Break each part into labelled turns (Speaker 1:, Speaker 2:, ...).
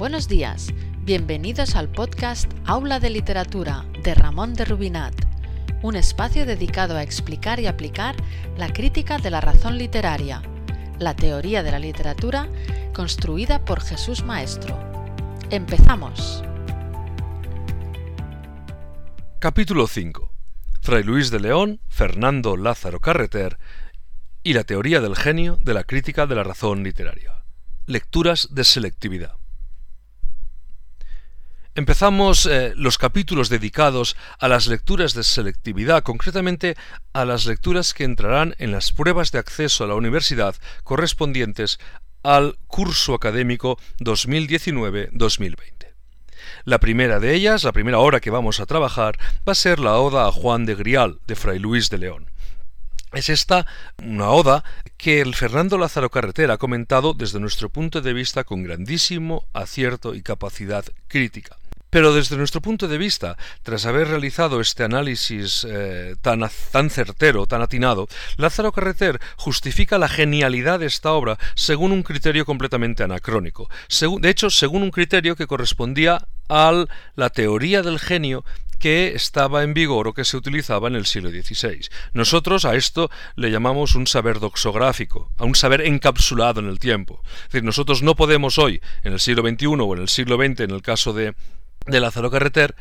Speaker 1: Buenos días, bienvenidos al podcast Aula de Literatura de Ramón de Rubinat, un espacio dedicado a explicar y aplicar la crítica de la razón literaria, la teoría de la literatura construida por Jesús Maestro. Empezamos.
Speaker 2: Capítulo 5. Fray Luis de León, Fernando Lázaro Carreter y la teoría del genio de la crítica de la razón literaria. Lecturas de selectividad. Empezamos eh, los capítulos dedicados a las lecturas de selectividad, concretamente a las lecturas que entrarán en las pruebas de acceso a la universidad correspondientes al curso académico 2019-2020. La primera de ellas, la primera hora que vamos a trabajar, va a ser la Oda a Juan de Grial, de Fray Luis de León. Es esta una oda que el Fernando Lázaro Carretera ha comentado desde nuestro punto de vista con grandísimo acierto y capacidad crítica. Pero desde nuestro punto de vista, tras haber realizado este análisis eh, tan, tan certero, tan atinado, Lázaro Carreter justifica la genialidad de esta obra según un criterio completamente anacrónico. de hecho, según un criterio que correspondía a la teoría del genio que estaba en vigor o que se utilizaba en el siglo XVI. Nosotros a esto le llamamos un saber doxográfico, a un saber encapsulado en el tiempo. Es decir, nosotros no podemos hoy, en el siglo XXI o en el siglo XX, en el caso de de Lázaro Carreter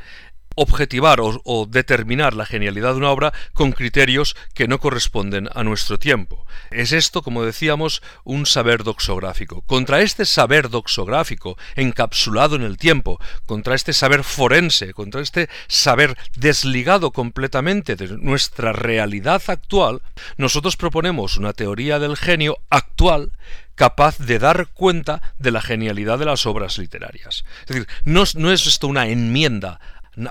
Speaker 2: objetivar o, determinar la genialidad de una obra con criterios que no corresponden a nuestro tiempo. Es esto, como decíamos, un saber doxográfico. Contra este saber doxográfico, encapsulado en el tiempo, contra este saber forense, contra este saber desligado completamente de nuestra realidad actual, nosotros proponemos una teoría del genio actual capaz de dar cuenta de la genialidad de las obras literarias. Es decir, no, no es esto una enmienda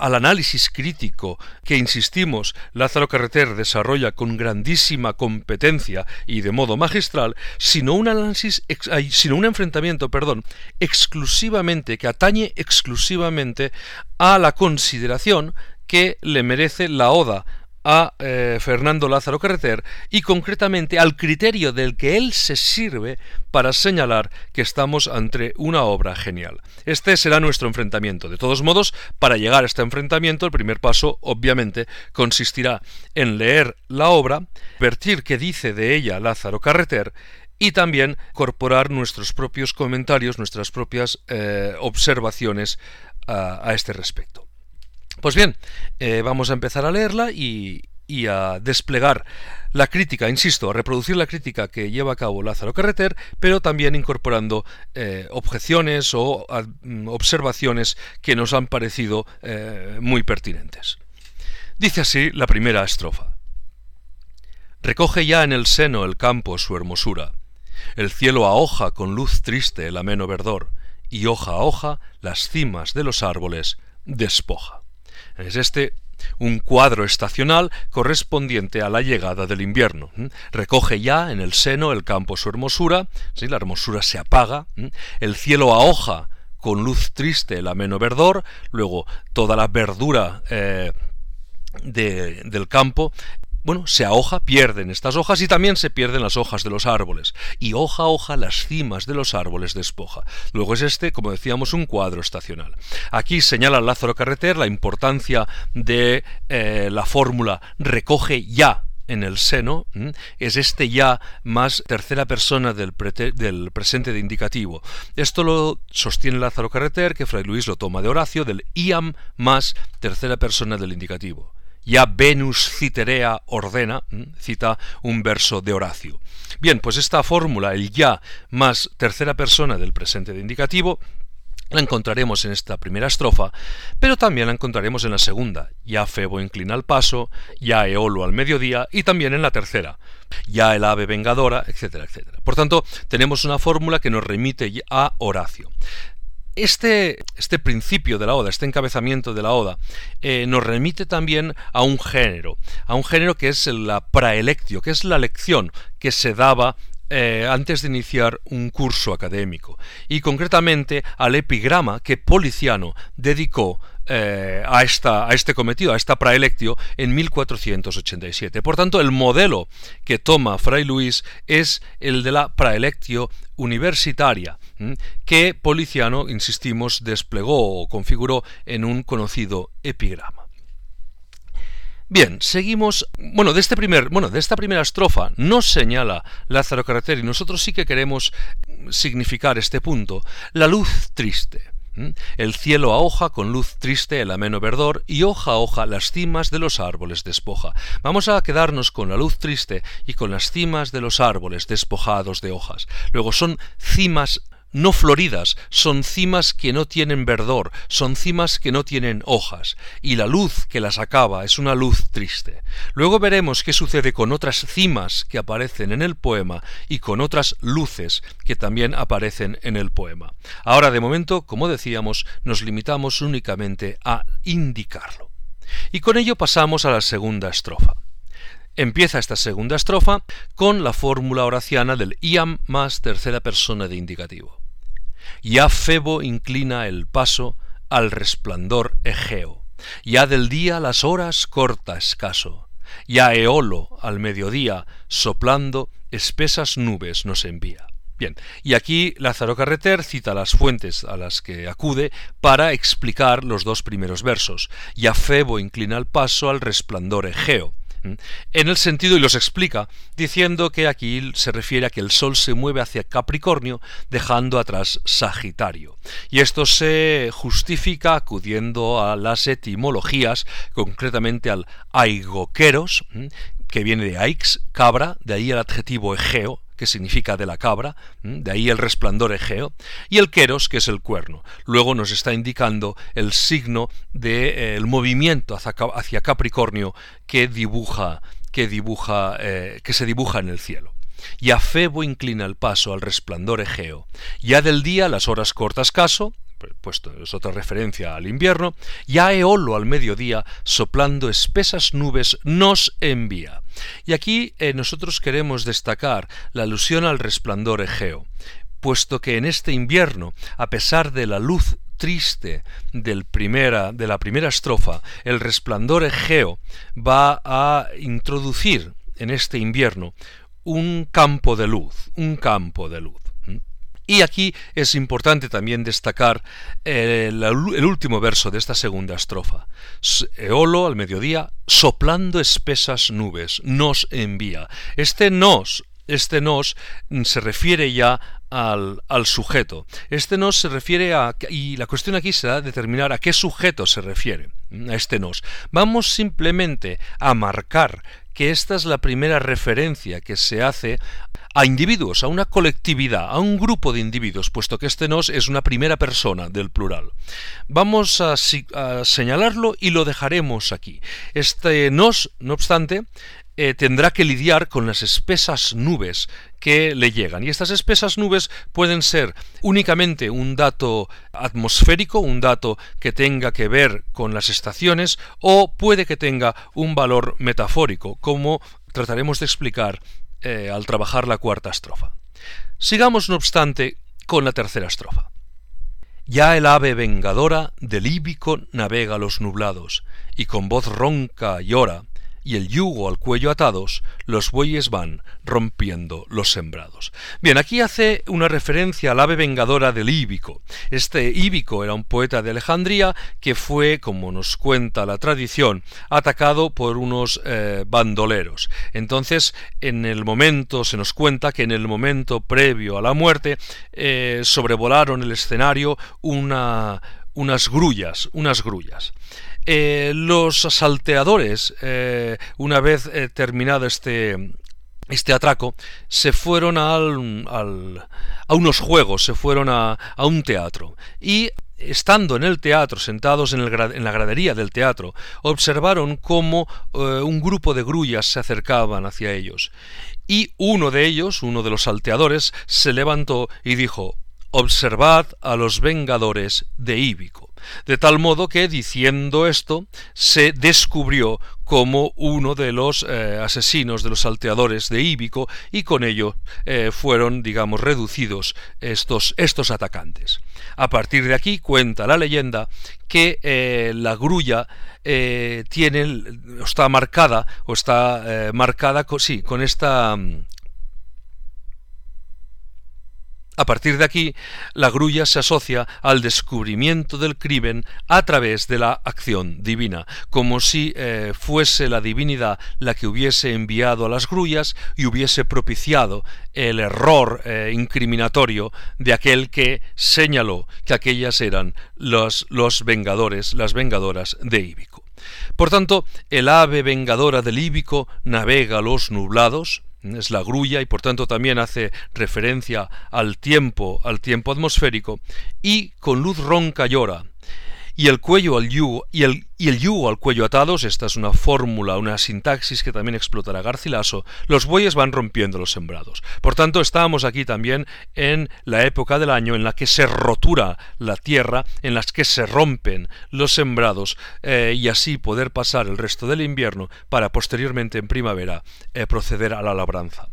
Speaker 2: al análisis crítico que, insistimos, Lázaro Carreter desarrolla con grandísima competencia y de modo magistral, sino un análisis, sino un enfrentamiento, perdón, exclusivamente, que atañe exclusivamente a la consideración que le merece la oda a eh, Fernando Lázaro Carreter y concretamente al criterio del que él se sirve para señalar que estamos ante una obra genial. Este será nuestro enfrentamiento. De todos modos, para llegar a este enfrentamiento, el primer paso, obviamente, consistirá en leer la obra, vertir qué dice de ella Lázaro Carreter y también incorporar nuestros propios comentarios, nuestras propias eh, observaciones a este respecto. Pues bien, eh, vamos a empezar a leerla y, a desplegar la crítica, insisto, a reproducir la crítica que lleva a cabo Lázaro Carreter, pero también incorporando eh, objeciones o mm, observaciones que nos han parecido eh, muy pertinentes. Dice así la primera estrofa. Recoge ya en el seno el campo su hermosura, el cielo a hoja con luz triste el ameno verdor, y hoja a hoja las cimas de los árboles despoja. Es este un cuadro estacional correspondiente a la llegada del invierno. Recoge ya en el seno el campo su hermosura, ¿sí? la hermosura se apaga, el cielo a hoja con luz triste el ameno verdor, luego toda la verdura eh, del campo bueno, se ahoja, pierden estas hojas y también se pierden las hojas de los árboles. Y hoja a hoja las cimas de los árboles despoja. Luego es este, como decíamos, un cuadro estacional. Aquí señala Lázaro Carreter la importancia de eh, la fórmula recoge ya en el seno, es este ya más tercera persona del, del, presente de indicativo. Esto lo sostiene Lázaro Carreter, que Fray Luis lo toma de Horacio, del iam más tercera persona del indicativo ya Venus Citerea ordena, cita un verso de Horacio. Bien, pues esta fórmula, el ya más tercera persona del presente de indicativo, la encontraremos en esta primera estrofa, pero también la encontraremos en la segunda, ya Febo inclina el paso, ya Eolo al mediodía, y también en la tercera, ya el ave vengadora, etcétera, etcétera. Por tanto, tenemos una fórmula que nos remite a Horacio. Este, este, principio de la oda, este encabezamiento de la oda, eh, nos remite también a un género, a un género que es la praelectio, que es la lección que se daba eh, antes de iniciar un curso académico, y concretamente al epigrama que Policiano dedicó eh, a, esta, a este cometido, a esta praelectio, en 1487. Por tanto, el modelo que toma Fray Luis es el de la praelectio universitaria, que Policiano, insistimos, desplegó o configuró en un conocido epigrama. Bien, seguimos. Bueno, de este primer, bueno, de esta primera estrofa nos señala Lázaro Carreteri. Nosotros sí que queremos significar este punto. La luz triste. El cielo a hoja con luz triste el ameno verdor y hoja a hoja las cimas de los árboles despoja. Vamos a quedarnos con la luz triste y con las cimas de los árboles despojados de hojas. Luego son cimas no floridas, son cimas que no tienen verdor, son cimas que no tienen hojas, y la luz que las acaba es una luz triste. Luego veremos qué sucede con otras cimas que aparecen en el poema y con otras luces que también aparecen en el poema. Ahora, de momento, como decíamos, nos limitamos únicamente a indicarlo. Y con ello pasamos a la segunda estrofa. Empieza esta segunda estrofa con la fórmula horaciana del iam más tercera persona de indicativo. Ya Febo inclina el paso al resplandor Egeo, ya del día las horas corta escaso, ya Eolo al mediodía soplando espesas nubes nos envía. Bien, y aquí Lázaro Carreter cita las fuentes a las que acude para explicar los dos primeros versos. Ya Febo inclina el paso al resplandor Egeo en el sentido, y los explica, diciendo que aquí se refiere a que el Sol se mueve hacia Capricornio, dejando atrás Sagitario. Y esto se justifica acudiendo a las etimologías, concretamente al aigoqueros, que viene de aix, cabra, de ahí el adjetivo egeo, que significa de la cabra, de ahí el resplandor egeo, y el queros, que es el cuerno. Luego nos está indicando el signo del movimiento hacia, Capricornio que dibuja, que dibuja, eh, que se dibuja en el cielo. Y a Febo inclina el paso al resplandor egeo. Ya del día las horas cortas caso, puesto es otra referencia al invierno, ya Eolo al mediodía, soplando espesas nubes, nos envía. Y aquí eh, nosotros queremos destacar la alusión al resplandor egeo, puesto que en este invierno, a pesar de la luz triste del primera, de la primera estrofa, el resplandor egeo va a introducir en este invierno un campo de luz, un campo de luz. Y aquí es importante también destacar eh, el, último verso de esta segunda estrofa. Eolo al mediodía, soplando espesas nubes, nos envía. Este nos, este nos se refiere ya al, al, sujeto. Este nos se refiere a... y la cuestión aquí será determinar a qué sujeto se refiere a este nos. Vamos simplemente a marcar que esta es la primera referencia que se hace a individuos, a una colectividad, a un grupo de individuos, puesto que este nos es una primera persona del plural. Vamos a, señalarlo y lo dejaremos aquí. Este nos, no obstante, eh, tendrá que lidiar con las espesas nubes que le llegan. Y estas espesas nubes pueden ser únicamente un dato atmosférico, un dato que tenga que ver con las estaciones, o puede que tenga un valor metafórico, como trataremos de explicar eh, al trabajar la cuarta estrofa. Sigamos, no obstante, con la tercera estrofa. Ya el ave vengadora del Íbico navega los nublados, y con voz ronca llora, y el yugo al cuello atados, los bueyes van rompiendo los sembrados. Bien, aquí hace una referencia al ave vengadora del Íbico. Este Íbico era un poeta de Alejandría que fue, como nos cuenta la tradición, atacado por unos eh, bandoleros. Entonces, en el momento, se nos cuenta que en el momento previo a la muerte, eh, sobrevolaron el escenario una, unas grullas, unas grullas. Eh, los salteadores, eh, una vez eh, terminado este, este atraco, se fueron al, a unos juegos, se fueron a, a, un teatro. Y estando en el teatro, sentados en la gradería del teatro, observaron cómo un grupo de grullas se acercaban hacia ellos. Y uno de ellos, uno de los salteadores, se levantó y dijo Observad a los vengadores de Íbico. De tal modo que, diciendo esto, se descubrió como uno de los eh, asesinos, de los salteadores de Íbico, y con ello eh, fueron, digamos, reducidos estos, estos atacantes. A partir de aquí cuenta la leyenda que eh, la grulla tiene, está marcada, o está marcada, sí, con esta mm, a partir de aquí, la grulla se asocia al descubrimiento del crimen a través de la acción divina, como si eh, fuese la divinidad la que hubiese enviado a las grullas y hubiese propiciado el error eh, incriminatorio de aquel que señaló que aquellas eran los, los vengadores, las vengadoras de Íbico. Por tanto, el ave vengadora del Íbico navega los nublados, es la grulla y por tanto también hace referencia al tiempo, al tiempo atmosférico, y con luz ronca llora, y el cuello al yugo y el, yugo al cuello atados, esta es una fórmula, una sintaxis que también explotará Garcilaso, los bueyes van rompiendo los sembrados. Por tanto, estamos aquí también en la época del año en la que se rotura la tierra, en las que se rompen los sembrados eh, y así poder pasar el resto del invierno para posteriormente en primavera eh, proceder a la labranza.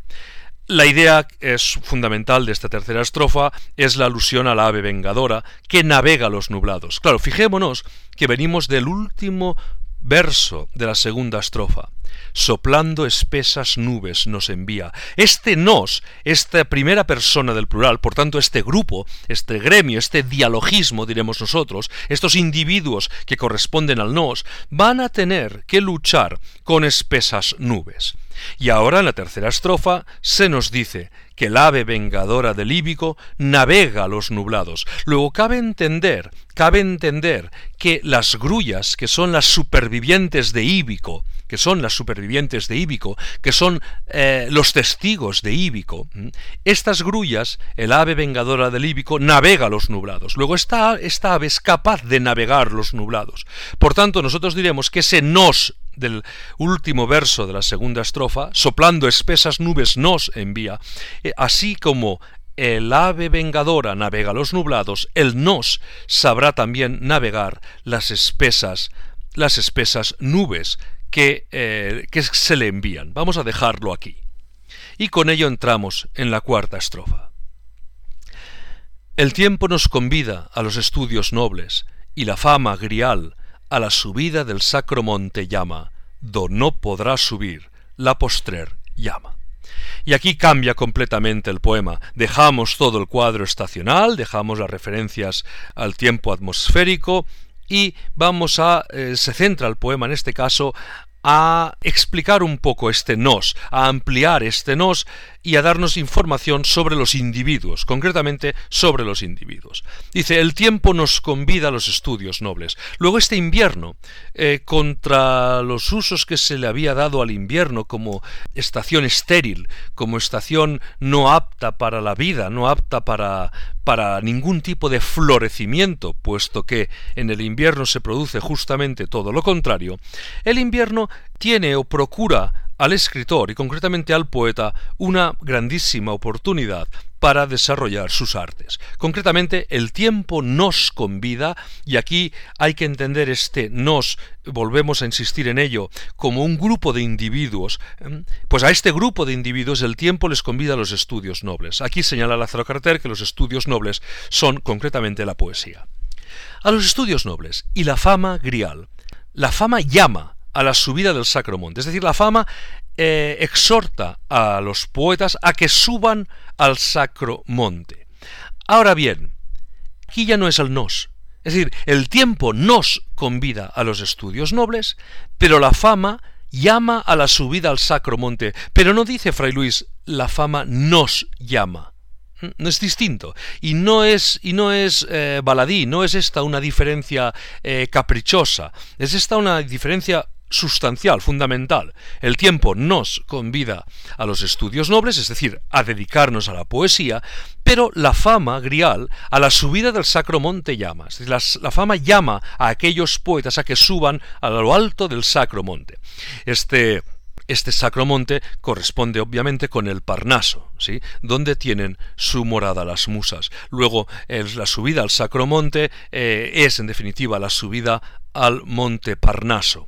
Speaker 2: La idea es fundamental de esta tercera estrofa es la alusión a la ave vengadora que navega los nublados. Claro, fijémonos que venimos del último verso de la segunda estrofa. Soplando espesas nubes nos envía. Este nos, esta primera persona del plural, por tanto este grupo, este gremio, este dialogismo, diremos nosotros, estos individuos que corresponden al nos, van a tener que luchar con espesas nubes. Y ahora en la tercera estrofa se nos dice que el ave vengadora del Líbico navega los nublados. Luego cabe entender, cabe entender que las grullas, que son las supervivientes de Íbico, que son las supervivientes de Íbico, que son eh, los testigos de Íbico, estas grullas, el ave vengadora del Íbico, navega los nublados. Luego esta, esta ave es capaz de navegar los nublados. Por tanto, nosotros diremos que ese nos del último verso de la segunda estrofa, soplando espesas nubes nos envía, eh, así como el ave vengadora navega los nublados, el nos sabrá también navegar las espesas, las espesas nubes que, eh, que se le envían. Vamos a dejarlo aquí. Y con ello entramos en la cuarta estrofa. El tiempo nos convida a los estudios nobles, y la fama grial a la subida del sacro monte llama, do no podrá subir la postrer llama. Y aquí cambia completamente el poema. Dejamos todo el cuadro estacional, dejamos las referencias al tiempo atmosférico y vamos a eh, se centra el poema en este caso a explicar un poco este nos, a ampliar este nos y a darnos información sobre los individuos, concretamente sobre los individuos. Dice, el tiempo nos convida a los estudios nobles. Luego este invierno, eh, contra los usos que se le había dado al invierno como estación estéril, como estación no apta para la vida, no apta para, para ningún tipo de florecimiento, puesto que en el invierno se produce justamente todo lo contrario, el invierno tiene o procura al escritor y concretamente al poeta una grandísima oportunidad para desarrollar sus artes. Concretamente, el tiempo nos convida, y aquí hay que entender este nos, volvemos a insistir en ello, como un grupo de individuos, pues a este grupo de individuos el tiempo les convida a los estudios nobles. Aquí señala Lázaro Carter que los estudios nobles son concretamente la poesía. A los estudios nobles y la fama grial. La fama llama a la subida del Sacro Monte. Es decir, la fama eh, exhorta a los poetas a que suban al Sacro Monte. Ahora bien, aquí ya no es el nos. Es decir, el tiempo nos convida a los estudios nobles, pero la fama llama a la subida al Sacro Monte. Pero no dice Fray Luis, la fama nos llama. ¿Mm? No es distinto. Y no es, y no es eh, baladí, no es esta una diferencia eh, caprichosa. Es esta una diferencia sustancial, fundamental. El tiempo nos convida a los estudios nobles, es decir, a dedicarnos a la poesía, pero la fama grial a la subida del Sacro Monte llama. la, fama llama a aquellos poetas a que suban a lo alto del Sacro Monte. Este Este sacromonte corresponde obviamente con el Parnaso, ¿sí? donde tienen su morada las musas. Luego, la subida al sacromonte eh, es en definitiva la subida al monte Parnaso.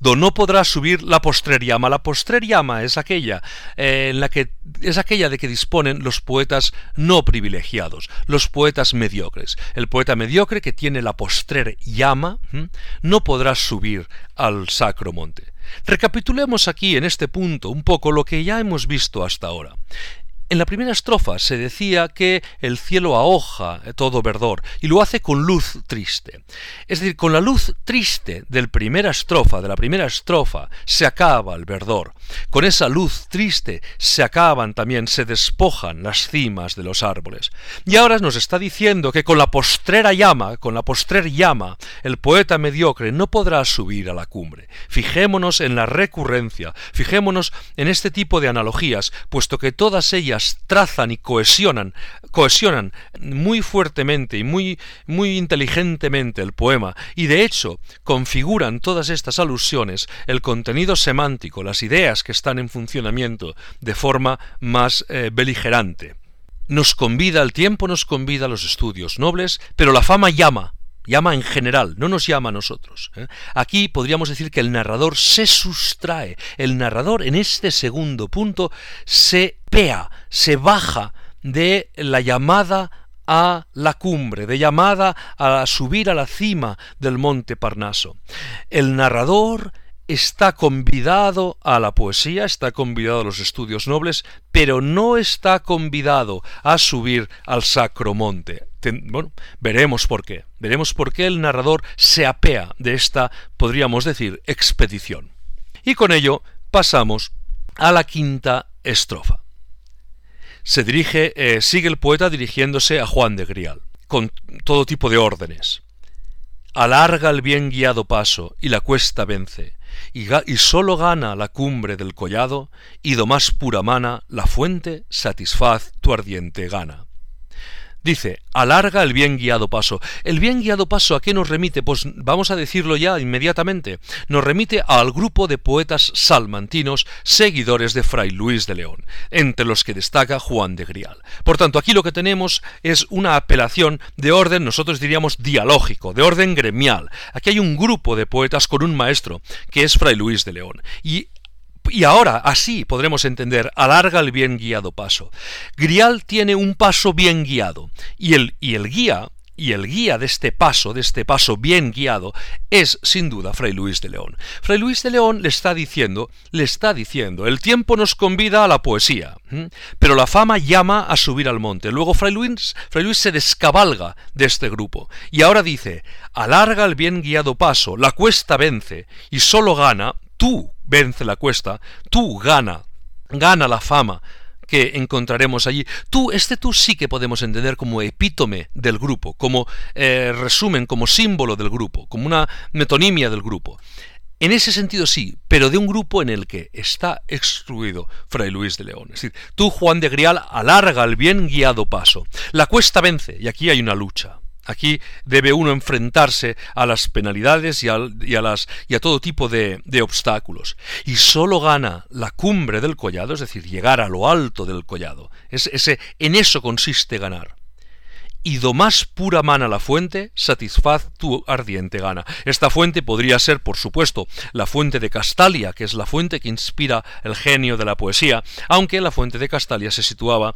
Speaker 2: Do no podrá subir la postrer llama. La postrer llama es aquella eh, en la que es aquella de que disponen los poetas no privilegiados, los poetas mediocres. El poeta mediocre que tiene la postrer llama no podrá subir al sacro monte. Recapitulemos aquí en este punto un poco lo que ya hemos visto hasta ahora. En la primera estrofa se decía que el cielo ahoja todo verdor y lo hace con luz triste. Es decir, con la luz triste del primera estrofa, de la primera estrofa, se acaba el verdor. Con esa luz triste se acaban también, se despojan las cimas de los árboles. Y ahora nos está diciendo que con la postrera llama, con la postrer llama, el poeta mediocre no podrá subir a la cumbre. Fijémonos en la recurrencia, fijémonos en este tipo de analogías, puesto que todas ellas trazan y cohesionan, cohesionan muy fuertemente y muy, muy inteligentemente el poema, y de hecho configuran todas estas alusiones el contenido semántico, las ideas que están en funcionamiento de forma más eh, beligerante. Nos convida, el tiempo nos convida los estudios nobles, pero la fama llama, llama en general, no nos llama a nosotros. ¿eh? Aquí podríamos decir que el narrador se sustrae, el narrador en este segundo punto se pea, se baja de la llamada a la cumbre, de llamada a subir a la cima del monte Parnaso. El narrador está convidado a la poesía, está convidado a los estudios nobles, pero no está convidado a subir al sacro monte. Bueno, veremos por qué. Veremos por qué el narrador se apea de esta, podríamos decir, expedición. Y con ello pasamos a la quinta estrofa. Se dirige, eh, sigue el poeta dirigiéndose a Juan de Grial, con todo tipo de órdenes. Alarga el bien guiado paso y la cuesta vence, y, y sólo gana la cumbre del collado, y do más pura mana la fuente satisfaz tu ardiente gana. Dice, alarga el bien guiado paso. ¿El bien guiado paso a qué nos remite? Pues vamos a decirlo ya inmediatamente. Nos remite al grupo de poetas salmantinos seguidores de Fray Luis de León, entre los que destaca Juan de Grial. Por tanto, aquí lo que tenemos es una apelación de orden, nosotros diríamos dialógico, de orden gremial. Aquí hay un grupo de poetas con un maestro, que es Fray Luis de León. Y y ahora, así podremos entender, alarga el bien guiado paso. Grial tiene un paso bien guiado, y el, y el guía, y el guía de este paso, de este paso bien guiado, es sin duda Fray Luis de León. Fray Luis de León le está diciendo, le está diciendo, el tiempo nos convida a la poesía, pero la fama llama a subir al monte. Luego Fray Luis, Fray Luis se descabalga de este grupo, y ahora dice, alarga el bien guiado paso, la cuesta vence, y solo gana tú vence la cuesta, tú gana, gana la fama que encontraremos allí. Tú, este tú sí que podemos entender como epítome del grupo, como eh, resumen, como símbolo del grupo, como una metonimia del grupo. En ese sentido sí, pero de un grupo en el que está excluido Fray Luis de León. Es decir, tú, Juan de Grial, alarga el bien guiado paso. La cuesta vence, y aquí hay una lucha. Aquí debe uno enfrentarse a las penalidades y a, las, y a todo tipo de, de, obstáculos. Y sólo gana la cumbre del collado, es decir, llegar a lo alto del collado. Es, ese, en eso consiste ganar y do más pura mana la fuente, satisfaz tu ardiente gana. Esta fuente podría ser, por supuesto, la fuente de Castalia, que es la fuente que inspira el genio de la poesía, aunque la fuente de Castalia se situaba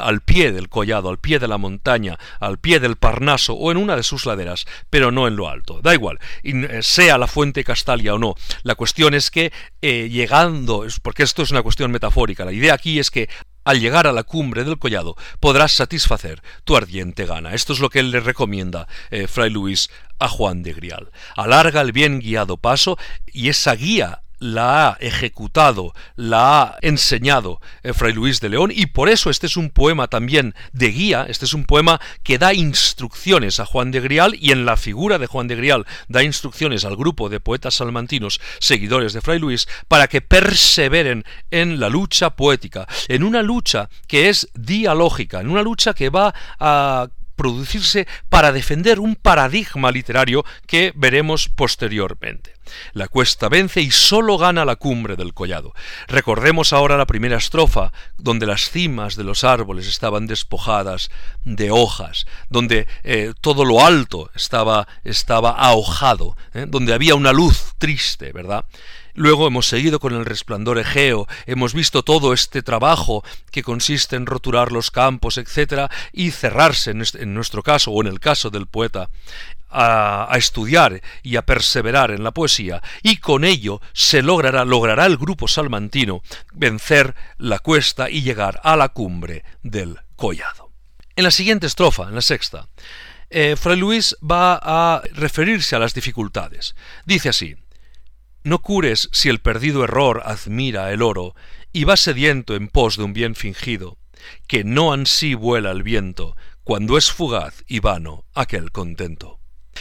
Speaker 2: al pie del collado, al pie de la montaña, al pie del Parnaso o en una de sus laderas, pero no en lo alto. Da igual, eh, sea la fuente Castalia o no. La cuestión es que eh, llegando, porque esto es una cuestión metafórica, la idea aquí es que al llegar a la cumbre del collado podrás satisfacer tu ardiente gana. Esto es lo que le recomienda eh, Fray Luis a Juan de Grial. Alarga el bien guiado paso y esa guía la ha ejecutado, la ha enseñado eh, Fray Luis de León y por eso este es un poema también de guía, este es un poema que da instrucciones a Juan de Grial y en la figura de Juan de Grial da instrucciones al grupo de poetas salmantinos seguidores de Fray Luis para que perseveren en la lucha poética, en una lucha que es dialógica, en una lucha que va a producirse para defender un paradigma literario que veremos posteriormente. La cuesta vence y sólo gana la cumbre del collado. Recordemos ahora la primera estrofa, donde las cimas de los árboles estaban despojadas de hojas, donde eh, todo lo alto estaba, estaba ahojado, ¿eh? donde había una luz triste, ¿verdad? Luego hemos seguido con el resplandor egeo, hemos visto todo este trabajo que consiste en roturar los campos, etc., y cerrarse, en nuestro caso, o en el caso del poeta, a, estudiar y a perseverar en la poesía, y con ello se logrará, logrará el grupo salmantino vencer la cuesta y llegar a la cumbre del collado. En la siguiente estrofa, en la sexta, eh, Fray Luis va a referirse a las dificultades. Dice así, no cures si el perdido error admira el oro y va sediento en pos de un bien fingido, que no ansí vuela el viento cuando es fugaz y vano aquel contento.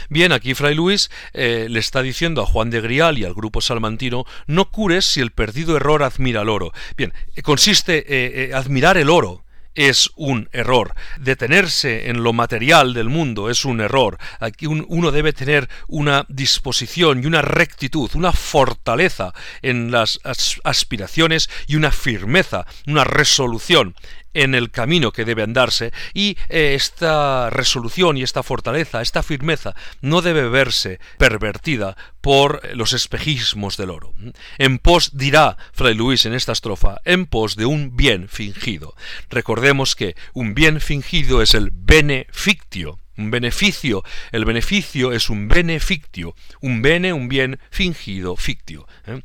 Speaker 2: Bien, aquí Fray Luis eh, le está diciendo a Juan de Grial y al grupo salmantino, no cures si el perdido error admira el oro. Bien, consiste eh, eh, admirar el oro, es un error. Detenerse en lo material del mundo es un error. Aquí uno debe tener una disposición y una rectitud, una fortaleza en las aspiraciones y una firmeza, una resolución en el camino que debe andarse y eh, esta resolución y esta fortaleza, esta firmeza no debe verse pervertida por los espejismos del oro. En pos, dirá Fray Luis en esta estrofa, en pos de un bien fingido. Recordemos que un bien fingido es el benefictio, un beneficio. El beneficio es un benefictio, un bene, un bien fingido, fictio. ¿eh?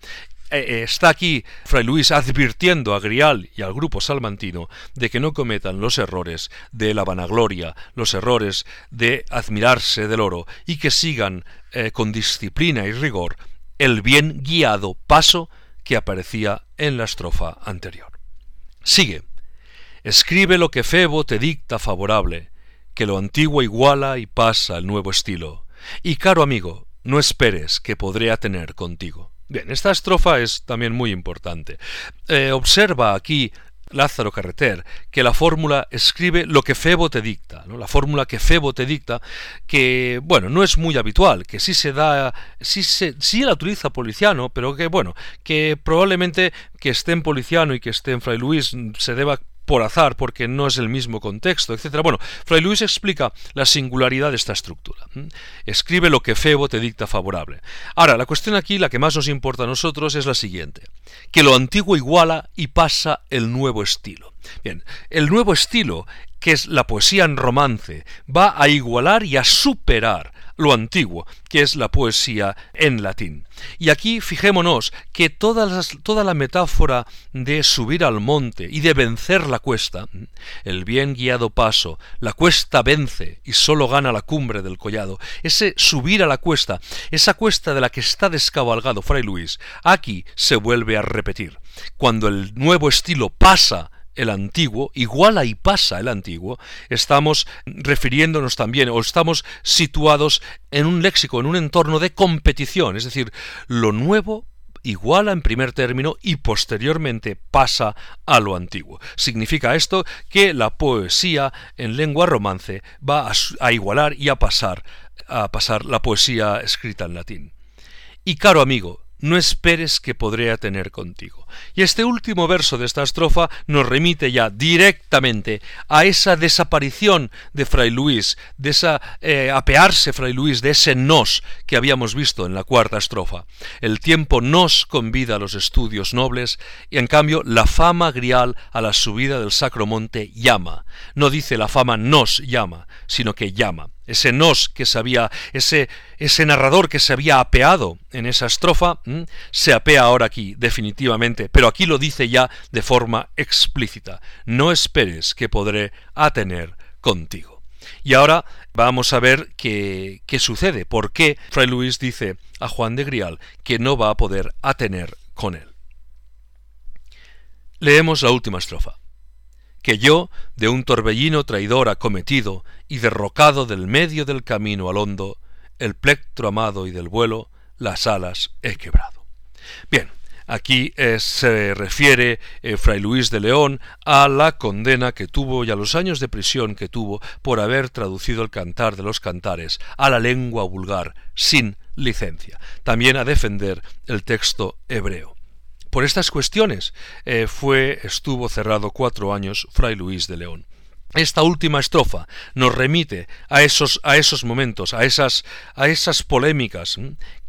Speaker 2: Eh, eh, está aquí Fray Luis advirtiendo a Grial y al grupo salmantino de que no cometan los errores de la vanagloria, los errores de admirarse del oro y que sigan eh, con disciplina y rigor el bien guiado paso que aparecía en la estrofa anterior. Sigue. Escribe lo que Febo te dicta favorable, que lo antiguo iguala y pasa el nuevo estilo. Y caro amigo, no esperes que podré tener contigo. Bien, esta estrofa es también muy importante. Eh, observa aquí Lázaro Carreter, que la fórmula escribe lo que Febo te dicta, ¿no? la fórmula que Febo te dicta, que, bueno, no es muy habitual, que sí se da, sí, se, sí la utiliza Policiano, pero que, bueno, que probablemente que esté en Policiano y que esté en Fray Luis se deba por azar, porque no es el mismo contexto, etc. Bueno, Fray Luis explica la singularidad de esta estructura. Escribe lo que Febo te dicta favorable. Ahora, la cuestión aquí, la que más nos importa a nosotros, es la siguiente, que lo antiguo iguala y pasa el nuevo estilo. Bien, el nuevo estilo, que es la poesía en romance, va a igualar y a superar lo antiguo, que es la poesía en latín. Y aquí fijémonos que toda, toda la metáfora de subir al monte y de vencer la cuesta, el bien guiado paso, la cuesta vence y sólo gana la cumbre del collado, ese subir a la cuesta, esa cuesta de la que está descabalgado Fray Luis, aquí se vuelve a repetir. Cuando el nuevo estilo pasa el antiguo, iguala y pasa el antiguo, estamos refiriéndonos también o estamos situados en un léxico, en un entorno de competición, es decir, lo nuevo iguala en primer término y posteriormente pasa a lo antiguo. Significa esto que la poesía en lengua romance va a, a igualar y a pasar a pasar la poesía escrita en latín. Y caro amigo, no esperes que podré tener contigo. Y este último verso de esta estrofa nos remite ya directamente a esa desaparición de Fray Luis, de esa eh, apearse Fray Luis, de ese nos que habíamos visto en la cuarta estrofa. El tiempo nos convida a los estudios nobles y en cambio la fama grial a la subida del sacro monte llama. No dice la fama nos llama, sino que llama ese nos que se había, ese, ese narrador que se había apeado en esa estrofa, se apea ahora aquí, definitivamente, pero aquí lo dice ya de forma explícita. No esperes que podré atener contigo. Y ahora vamos a ver qué, qué sucede, por qué Fray Luis dice a Juan de Grial que no va a poder atener con él. Leemos la última estrofa que yo, de un torbellino traidor acometido y derrocado del medio del camino al hondo, el plectro amado y del vuelo, las alas he quebrado. Bien, Aquí eh, se refiere eh, Fray Luis de León a la condena que tuvo y a los años de prisión que tuvo por haber traducido el cantar de los cantares a la lengua vulgar sin licencia. También a defender el texto hebreo. Por estas cuestiones eh, fue estuvo cerrado cuatro años Fray Luis de León. Esta última estrofa nos remite a esos, a esos momentos, a esas, a esas polémicas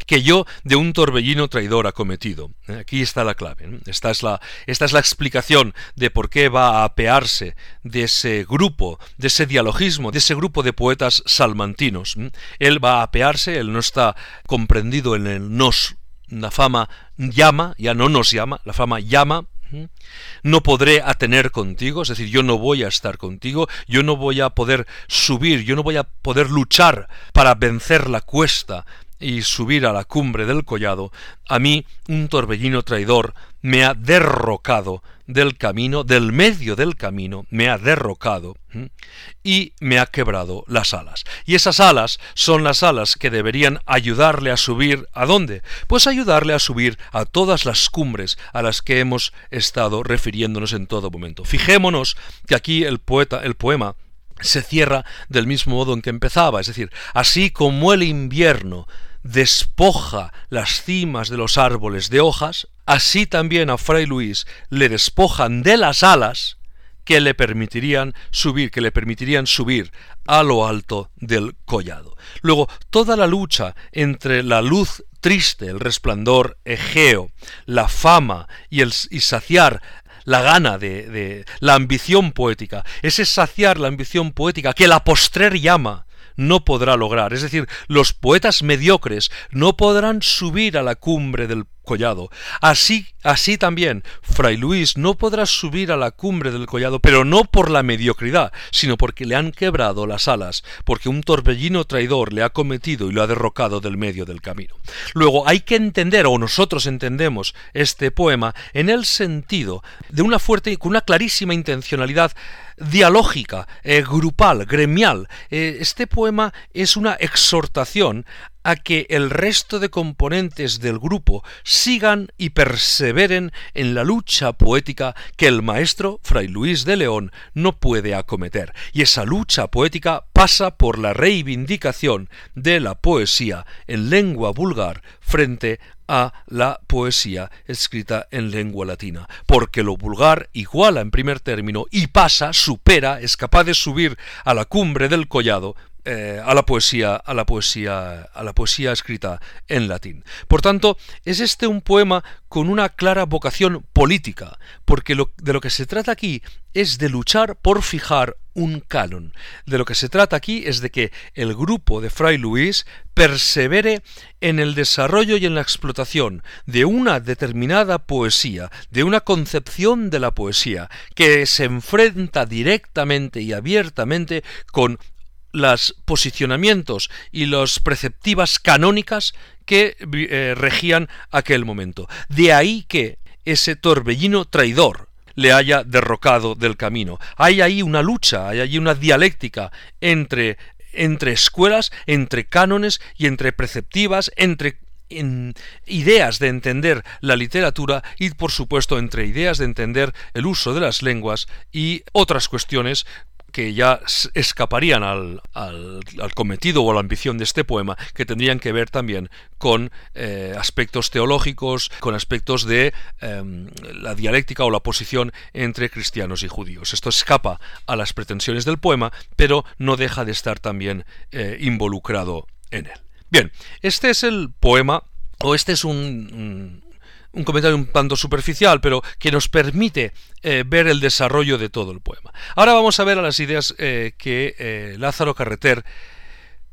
Speaker 2: que yo de un torbellino traidor ha cometido. ¿eh? Aquí está la clave. Esta, es la, esta es la explicación de por qué va a apearse de ese grupo, de ese dialogismo, de ese grupo de poetas salmantinos. Él va a apearse, él no está comprendido en el nos. La fama llama, ya no nos llama, la fama llama no podré atener contigo, es decir, yo no voy a estar contigo, yo no voy a poder subir, yo no voy a poder luchar para vencer la cuesta y subir a la cumbre del collado, a mí un torbellino traidor me ha derrocado del camino, del medio del camino, me ha derrocado y me ha quebrado las alas. Y esas alas son las alas que deberían ayudarle a subir ¿a dónde? Pues ayudarle a subir a todas las cumbres a las que hemos estado refiriéndonos en todo momento. Fijémonos que aquí el poeta, el poema se cierra del mismo modo en que empezaba, es decir, así como el invierno despoja las cimas de los árboles de hojas, así también a Fray Luis le despojan de las alas que le permitirían subir, que le permitirían subir a lo alto del collado. Luego, toda la lucha entre la luz triste, el resplandor egeo, la fama y el saciar la gana de, de, la ambición poética, ese saciar la ambición poética que la postrer llama no podrá lograr. Es decir, los poetas mediocres no podrán subir a la cumbre del collado. Así, así también, Fray Luis no podrá subir a la cumbre del collado, pero no por la mediocridad, sino porque le han quebrado las alas, porque un torbellino traidor le ha cometido y lo ha derrocado del medio del camino. Luego hay que entender, o nosotros entendemos este poema, en el sentido de una fuerte, con una clarísima intencionalidad dialógica, eh, grupal, gremial. Eh, este poema es una exhortación a que el resto de componentes del grupo sigan y perseveren en la lucha poética que el maestro Fray Luis de León no puede acometer. Y esa lucha poética pasa por la reivindicación de la poesía en lengua vulgar frente a la poesía escrita en lengua latina, porque lo vulgar iguala en primer término y pasa, supera, es capaz de subir a la cumbre del collado eh, a la poesía, a la poesía, a la poesía escrita en latín. Por tanto, es este un poema con una clara vocación política, porque de lo que se trata aquí es de luchar por fijar un canon. De lo que se trata aquí es de que el grupo de Fray Luis persevere en el desarrollo y en la explotación de una determinada poesía, de una concepción de la poesía, que se enfrenta directamente y abiertamente con los posicionamientos y las preceptivas canónicas que eh, regían aquel momento. De ahí que ese torbellino traidor le haya derrocado del camino. Hay ahí una lucha, hay ahí una dialéctica entre, entre escuelas, entre cánones y entre preceptivas, entre ideas de entender la literatura y por supuesto entre ideas de entender el uso de las lenguas y otras cuestiones que ya escaparían al, cometido o a la ambición de este poema, que tendrían que ver también con eh, aspectos teológicos, con aspectos de em, la dialéctica o la posición entre cristianos y judíos. Esto escapa a las pretensiones del poema, pero no deja de estar también eh, involucrado en él. Bien, este es el poema, o este es un, un comentario un tanto superficial, pero que nos permite eh, ver el desarrollo de todo el poema. Ahora vamos a ver a las ideas eh, que eh, Lázaro Carreter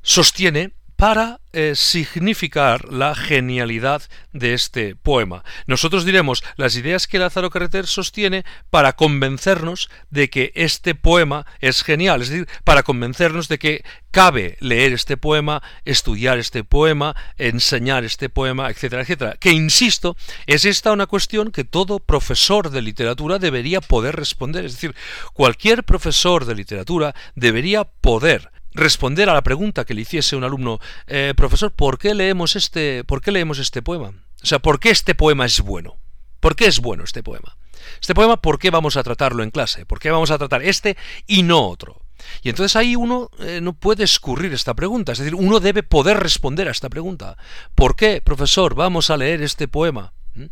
Speaker 2: sostiene para eh, significar la genialidad de este poema. Nosotros diremos las ideas que Lázaro Carreter sostiene para convencernos de que este poema es genial, es decir, para convencernos de que cabe leer este poema, estudiar este poema, enseñar este poema, etcétera, etcétera. Que, insisto, es esta una cuestión que todo profesor de literatura debería poder responder. Es decir, cualquier profesor de literatura debería poder responder a la pregunta que le hiciese un alumno, eh, profesor, ¿por qué leemos este, por qué leemos este poema? O sea, ¿por qué este poema es bueno? ¿Por qué es bueno este poema? Este poema, ¿por qué vamos a tratarlo en clase? ¿Por qué vamos a tratar este y no otro? Y entonces ahí uno eh, no puede escurrir esta pregunta, es decir, uno debe poder responder a esta pregunta. ¿Por qué, profesor, vamos a leer este poema? ¿Mm?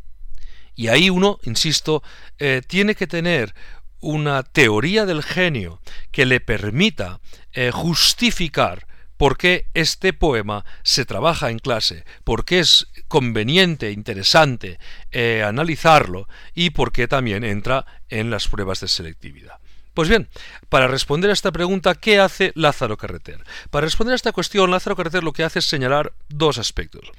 Speaker 2: Y ahí uno, insisto, eh, tiene que tener una teoría del genio que le permita eh, justificar por qué este poema se trabaja en clase, por qué es conveniente, interesante analizarlo y por qué también entra en las pruebas de selectividad. Pues bien, para responder a esta pregunta, ¿qué hace Lázaro Carreter? Para responder a esta cuestión, Lázaro Carreter lo que hace es señalar dos aspectos.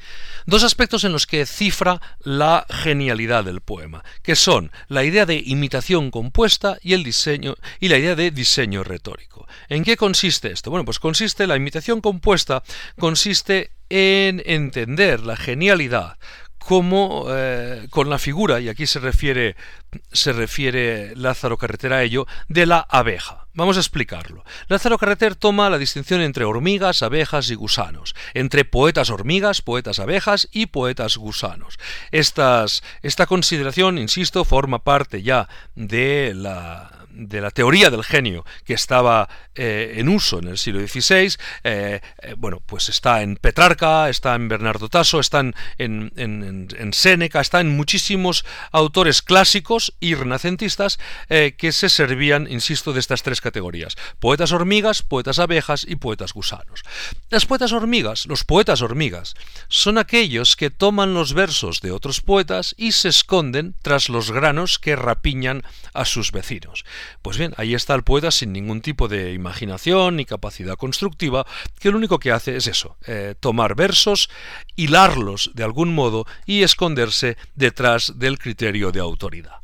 Speaker 2: Dos aspectos en los que cifra la genialidad del poema, que son la idea de imitación compuesta y el diseño y la idea de diseño retórico. ¿En qué consiste esto? Bueno, pues consiste la imitación compuesta consiste en entender la genialidad como eh, con la figura, y aquí se refiere, se refiere Lázaro Carreter a ello, de la abeja. Vamos a explicarlo. Lázaro Carreter toma la distinción entre hormigas, abejas y gusanos, entre poetas hormigas, poetas abejas y poetas gusanos. Estas, esta consideración, insisto, forma parte ya de la de la teoría del genio que estaba eh, en uso en el siglo XVI, eh, eh, bueno, pues está en Petrarca, está en Bernardo Tasso, está en, en, en, Séneca, está en muchísimos autores clásicos y renacentistas que se servían, insisto, de estas tres categorías, poetas hormigas, poetas abejas y poetas gusanos. Las poetas hormigas, los poetas hormigas, son aquellos que toman los versos de otros poetas y se esconden tras los granos que rapiñan a sus vecinos. Pues bien, ahí está el poeta sin ningún tipo de imaginación ni capacidad constructiva, que lo único que hace es eso, eh, tomar versos, hilarlos de algún modo y esconderse detrás del criterio de autoridad.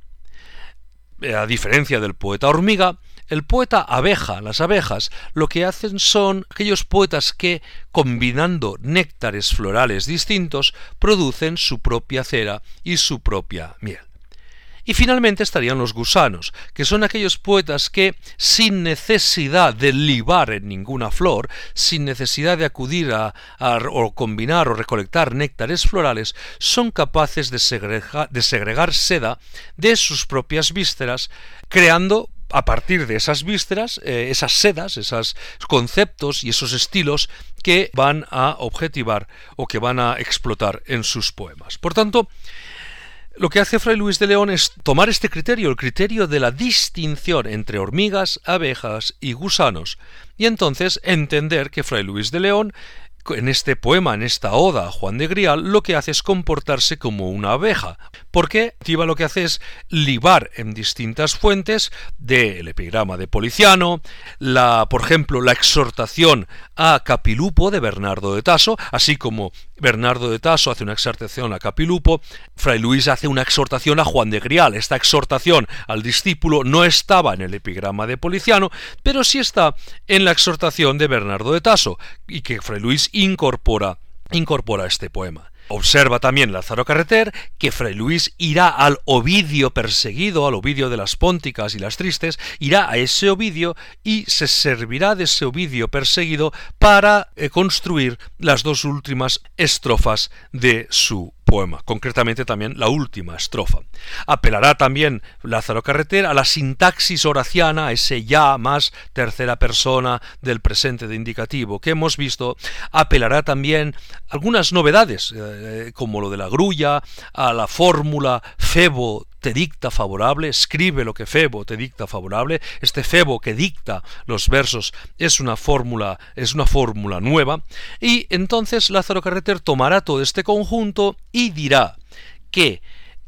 Speaker 2: Eh, a diferencia del poeta hormiga, el poeta abeja, las abejas, lo que hacen son aquellos poetas que, combinando néctares florales distintos, producen su propia cera y su propia miel. Y finalmente estarían los gusanos, que son aquellos poetas que, sin necesidad de libar en ninguna flor, sin necesidad de acudir a, o combinar o recolectar néctares florales, son capaces de, segregar seda de sus propias vísceras, creando a partir de esas vísceras, eh, esas sedas, esos conceptos y esos estilos que van a objetivar o que van a explotar en sus poemas. Por tanto, lo que hace Fray Luis de León es tomar este criterio, el criterio de la distinción entre hormigas, abejas y gusanos, y entonces entender que Fray Luis de León en este poema, en esta oda a Juan de Grial, lo que hace es comportarse como una abeja, porque Tiva lo que hace es libar en distintas fuentes del epigrama de Policiano, la, por ejemplo, la exhortación a Capilupo de Bernardo de Tasso, así como Bernardo de Tasso hace una exhortación a Capilupo, Fray Luis hace una exhortación a Juan de Grial. Esta exhortación al discípulo no estaba en el epigrama de Policiano, pero sí está en la exhortación de Bernardo de Tasso, y que Fray Luis incorpora, incorpora este poema. Observa también Lázaro Carreter que Fray Luis irá al Ovidio perseguido, al Ovidio de las Pónticas y las Tristes, irá a ese Ovidio y se servirá de ese Ovidio perseguido para eh, construir las dos últimas estrofas de su poema, concretamente también la última estrofa. Apelará también Lázaro Carreter a la sintaxis horaciana, ese ya más tercera persona del presente de indicativo que hemos visto, apelará también algunas novedades, eh, como lo de la grulla, a la fórmula Febo te dicta favorable, escribe lo que Febo te dicta favorable, este Febo que dicta los versos es una fórmula, es una fórmula nueva, y entonces Lázaro Carreter tomará todo este conjunto y dirá que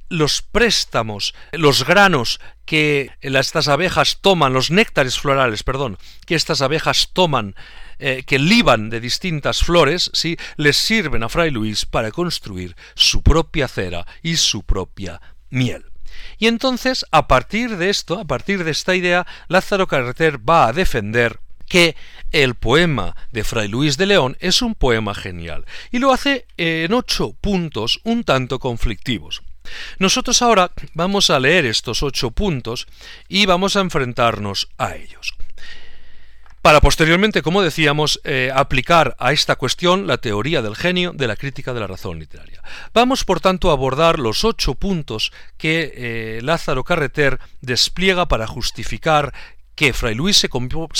Speaker 2: los préstamos, los granos que estas abejas toman, los néctares florales, perdón, que estas abejas toman, eh, que liban de distintas flores, ¿sí? les sirven a Fray Luis para construir su propia cera y su propia miel. Y entonces, a partir de esto, a partir de esta idea, Lázaro Carreter va a defender que el poema de Fray Luis de León es un poema genial, y lo hace en ocho puntos un tanto conflictivos. Nosotros ahora vamos a leer estos ocho puntos y vamos a enfrentarnos a ellos. Para posteriormente, como decíamos, eh, aplicar a esta cuestión la teoría del genio de la crítica de la razón literaria. Vamos, por tanto, a abordar los ocho puntos que eh, Lázaro Carreter despliega para justificar que Fray Luis se,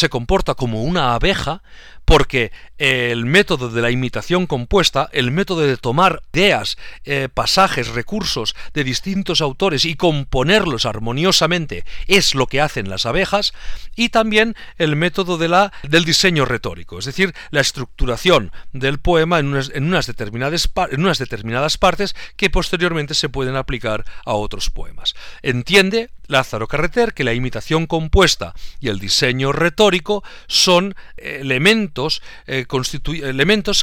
Speaker 2: comporta como una abeja porque el método de la imitación compuesta, el método de tomar ideas, eh, pasajes, recursos de distintos autores y componerlos armoniosamente es lo que hacen las abejas, y también el método del diseño retórico, es decir, la estructuración del poema en unas determinadas partes que posteriormente se pueden aplicar a otros poemas. Entiende Lázaro Carreter que la imitación compuesta y el diseño retórico son elementos, eh,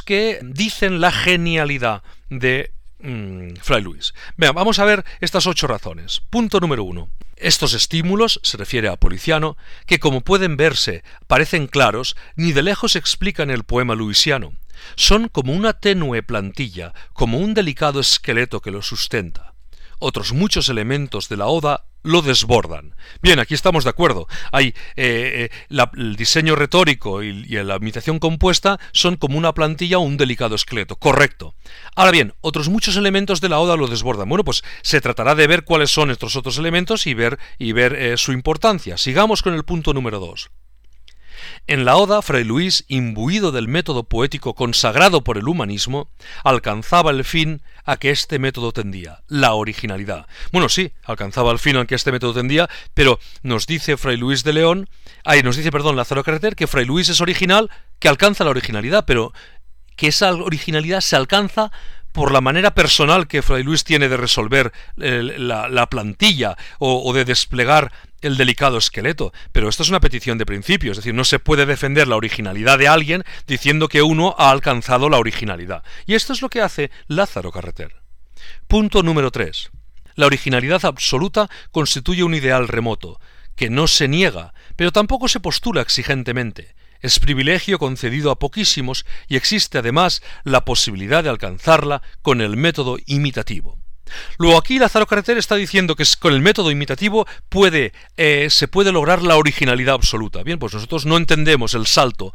Speaker 2: que dicen la genialidad de mm, Fray Luis. vamos a ver estas ocho razones. Punto número uno. Estos estímulos, se refiere a Policiano, que como pueden verse parecen claros, ni de lejos explican el poema luisiano. Son como una tenue plantilla, como un delicado esqueleto que lo sustenta. Otros muchos elementos de la oda lo desbordan. Bien, aquí estamos de acuerdo. Hay eh, eh, el diseño retórico y, la imitación compuesta son como una plantilla o un delicado esqueleto. Correcto. Ahora bien, otros muchos elementos de la oda lo desbordan. Bueno, pues se tratará de ver cuáles son estos otros elementos y ver, y ver eh, su importancia. Sigamos con el punto número 2. En la Oda, Fray Luis, imbuido del método poético consagrado por el humanismo, alcanzaba el fin a que este método tendía, la originalidad. Bueno, sí, alcanzaba el fin a que este método tendía, pero nos dice Fray Luis de León, ay, nos dice, perdón, Lázaro Carreter, que Fray Luis es original, que alcanza la originalidad, pero que esa originalidad se alcanza por la manera personal que Fray Luis tiene de resolver eh, la, plantilla o, de desplegar el delicado esqueleto. Pero esto es una petición de principio, es decir, no se puede defender la originalidad de alguien diciendo que uno ha alcanzado la originalidad. Y esto es lo que hace Lázaro Carreter. Punto número 3. La originalidad absoluta constituye un ideal remoto, que no se niega, pero tampoco se postula exigentemente es privilegio concedido a poquísimos y existe además la posibilidad de alcanzarla con el método imitativo. Luego aquí Lázaro Carreter está diciendo que con el método imitativo puede, eh, se puede lograr la originalidad absoluta. Bien, pues nosotros no entendemos el salto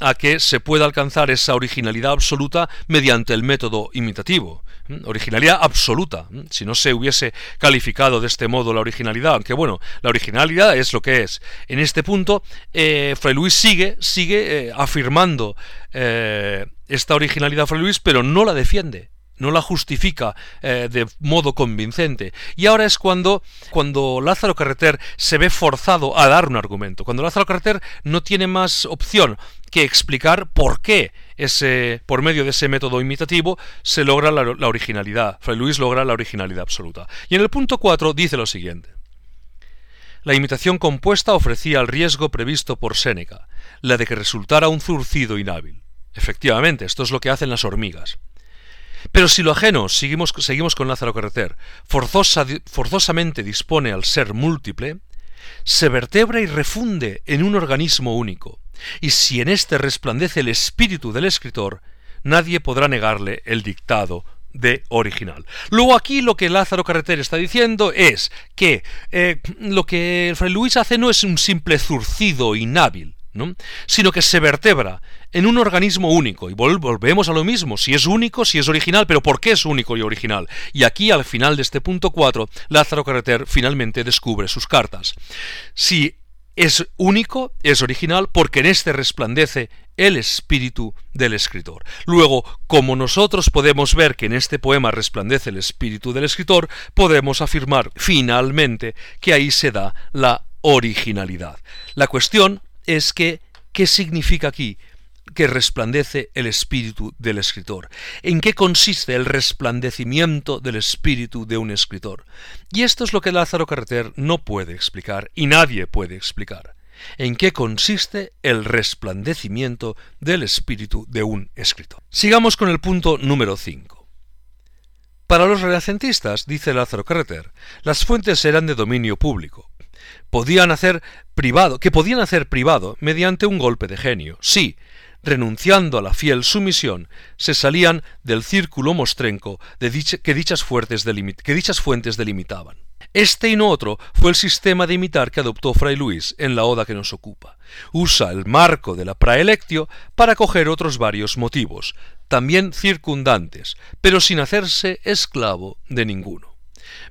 Speaker 2: a que se pueda alcanzar esa originalidad absoluta mediante el método imitativo. Originalidad absoluta, si no se hubiese calificado de este modo la originalidad, aunque bueno, la originalidad es lo que es. En este punto, eh, Fray Luis sigue, sigue eh, afirmando esta originalidad Fray Luis, pero no la defiende no la justifica eh, de modo convincente. Y ahora es cuando, cuando Lázaro Carreter se ve forzado a dar un argumento, cuando Lázaro Carreter no tiene más opción que explicar por qué ese, por medio de ese método imitativo se logra la, originalidad. Fray Luis logra la originalidad absoluta. Y en el punto 4 dice lo siguiente. La imitación compuesta ofrecía el riesgo previsto por Séneca, la de que resultara un zurcido inhábil. Efectivamente, esto es lo que hacen las hormigas. Pero si lo ajeno, seguimos, seguimos con Lázaro Carreter, forzosamente dispone al ser múltiple, se vertebra y refunde en un organismo único, y si en éste resplandece el espíritu del escritor, nadie podrá negarle el dictado de original. Luego aquí lo que Lázaro Carreter está diciendo es que eh, lo que el Fray Luis hace no es un simple zurcido inhábil, sino que se vertebra en un organismo único. Y volvemos a lo mismo, si es único, si es original, pero ¿por qué es único y original? Y aquí, al final de este punto 4, Lázaro Carreter finalmente descubre sus cartas. Si es único, es original, porque en este resplandece el espíritu del escritor. Luego, como nosotros podemos ver que en este poema resplandece el espíritu del escritor, podemos afirmar finalmente que ahí se da la originalidad. La cuestión es que, ¿qué significa aquí? Que resplandece el espíritu del escritor. ¿En qué consiste el resplandecimiento del espíritu de un escritor? Y esto es lo que Lázaro Carreter no puede explicar y nadie puede explicar. ¿En qué consiste el resplandecimiento del espíritu de un escritor? Sigamos con el punto número 5. Para los renacentistas, dice Lázaro Carreter, las fuentes eran de dominio público, podían hacer privado, que podían hacer privado mediante un golpe de genio. Sí, renunciando a la fiel sumisión, se salían del círculo mostrenco que, dichas que dichas fuentes delimitaban. Este y no otro fue el sistema de imitar que adoptó Fray Luis en la oda que nos ocupa. Usa el marco de la praelectio para coger otros varios motivos, también circundantes, pero sin hacerse esclavo de ninguno.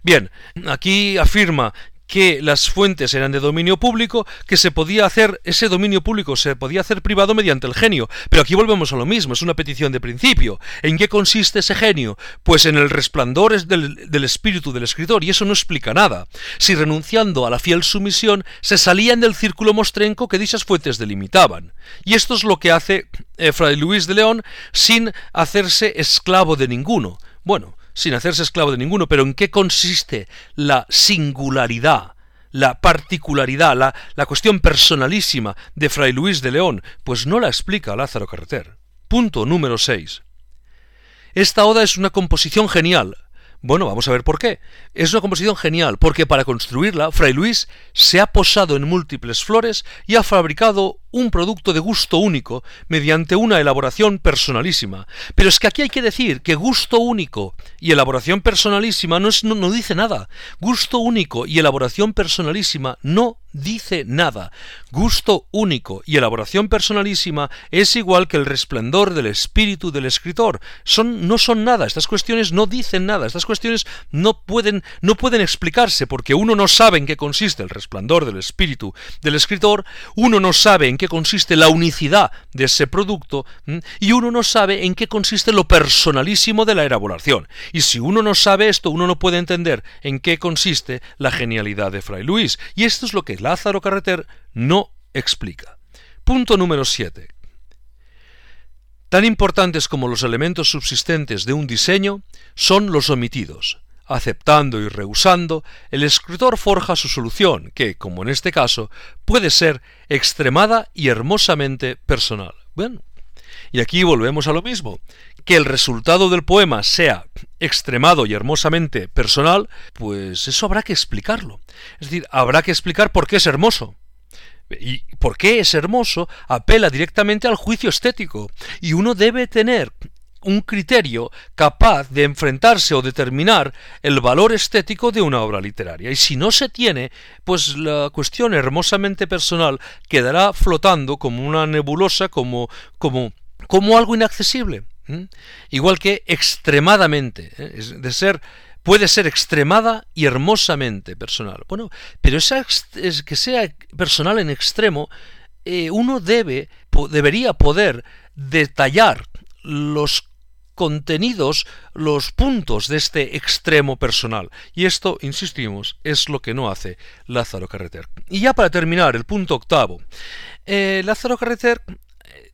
Speaker 2: Bien, aquí afirma que las fuentes eran de dominio público, que se podía hacer, ese dominio público se podía hacer privado mediante el genio. Pero aquí volvemos a lo mismo, es una petición de principio. ¿En qué consiste ese genio? Pues en el resplandor del, espíritu del escritor, y eso no explica nada. Si renunciando a la fiel sumisión se salían del círculo mostrenco que dichas fuentes delimitaban. Y esto es lo que hace eh, Fray Luis de León sin hacerse esclavo de ninguno. Bueno, sin hacerse esclavo de ninguno, pero ¿en qué consiste la singularidad, la particularidad, la, cuestión personalísima de Fray Luis de León? Pues no la explica Lázaro Carreter. Punto número 6. Esta oda es una composición genial, bueno, vamos a ver por qué. Es una composición genial, porque para construirla, Fray Luis se ha posado en múltiples flores y ha fabricado un producto de gusto único mediante una elaboración personalísima. Pero es que aquí hay que decir que gusto único y elaboración personalísima no, es, no, no dice nada. Gusto único y elaboración personalísima no dice nada. Gusto único y elaboración personalísima es igual que el resplandor del espíritu del escritor. Son, no son nada, estas cuestiones no dicen nada, estas cuestiones no pueden, no pueden explicarse porque uno no sabe en qué consiste el resplandor del espíritu del escritor, uno no sabe en qué consiste la unicidad de ese producto y uno no sabe en qué consiste lo personalísimo de la elaboración. Y si uno no sabe esto, uno no puede entender en qué consiste la genialidad de Fray Luis. Y esto es lo que Lázaro Carreter no explica. Punto número 7. Tan importantes como los elementos subsistentes de un diseño son los omitidos. Aceptando y rehusando, el escritor forja su solución, que, como en este caso, puede ser extremada y hermosamente personal. Bueno, y aquí volvemos a lo mismo. Que el resultado del poema sea extremado y hermosamente personal, pues eso habrá que explicarlo. Es decir, habrá que explicar por qué es hermoso. Y por qué es hermoso apela directamente al juicio estético. Y uno debe tener un criterio capaz de enfrentarse o determinar el valor estético de una obra literaria. Y si no se tiene, pues la cuestión hermosamente personal quedará flotando como una nebulosa, como, como como algo inaccesible. Igual que extremadamente, ¿eh? de ser, puede ser extremada y hermosamente personal. Bueno, pero esa es que sea personal en extremo, eh, uno debe, debería poder detallar los contenidos, los puntos de este extremo personal. Y esto, insistimos, es lo que no hace Lázaro Carreter. Y ya para terminar, el punto octavo. Eh, Lázaro Carreter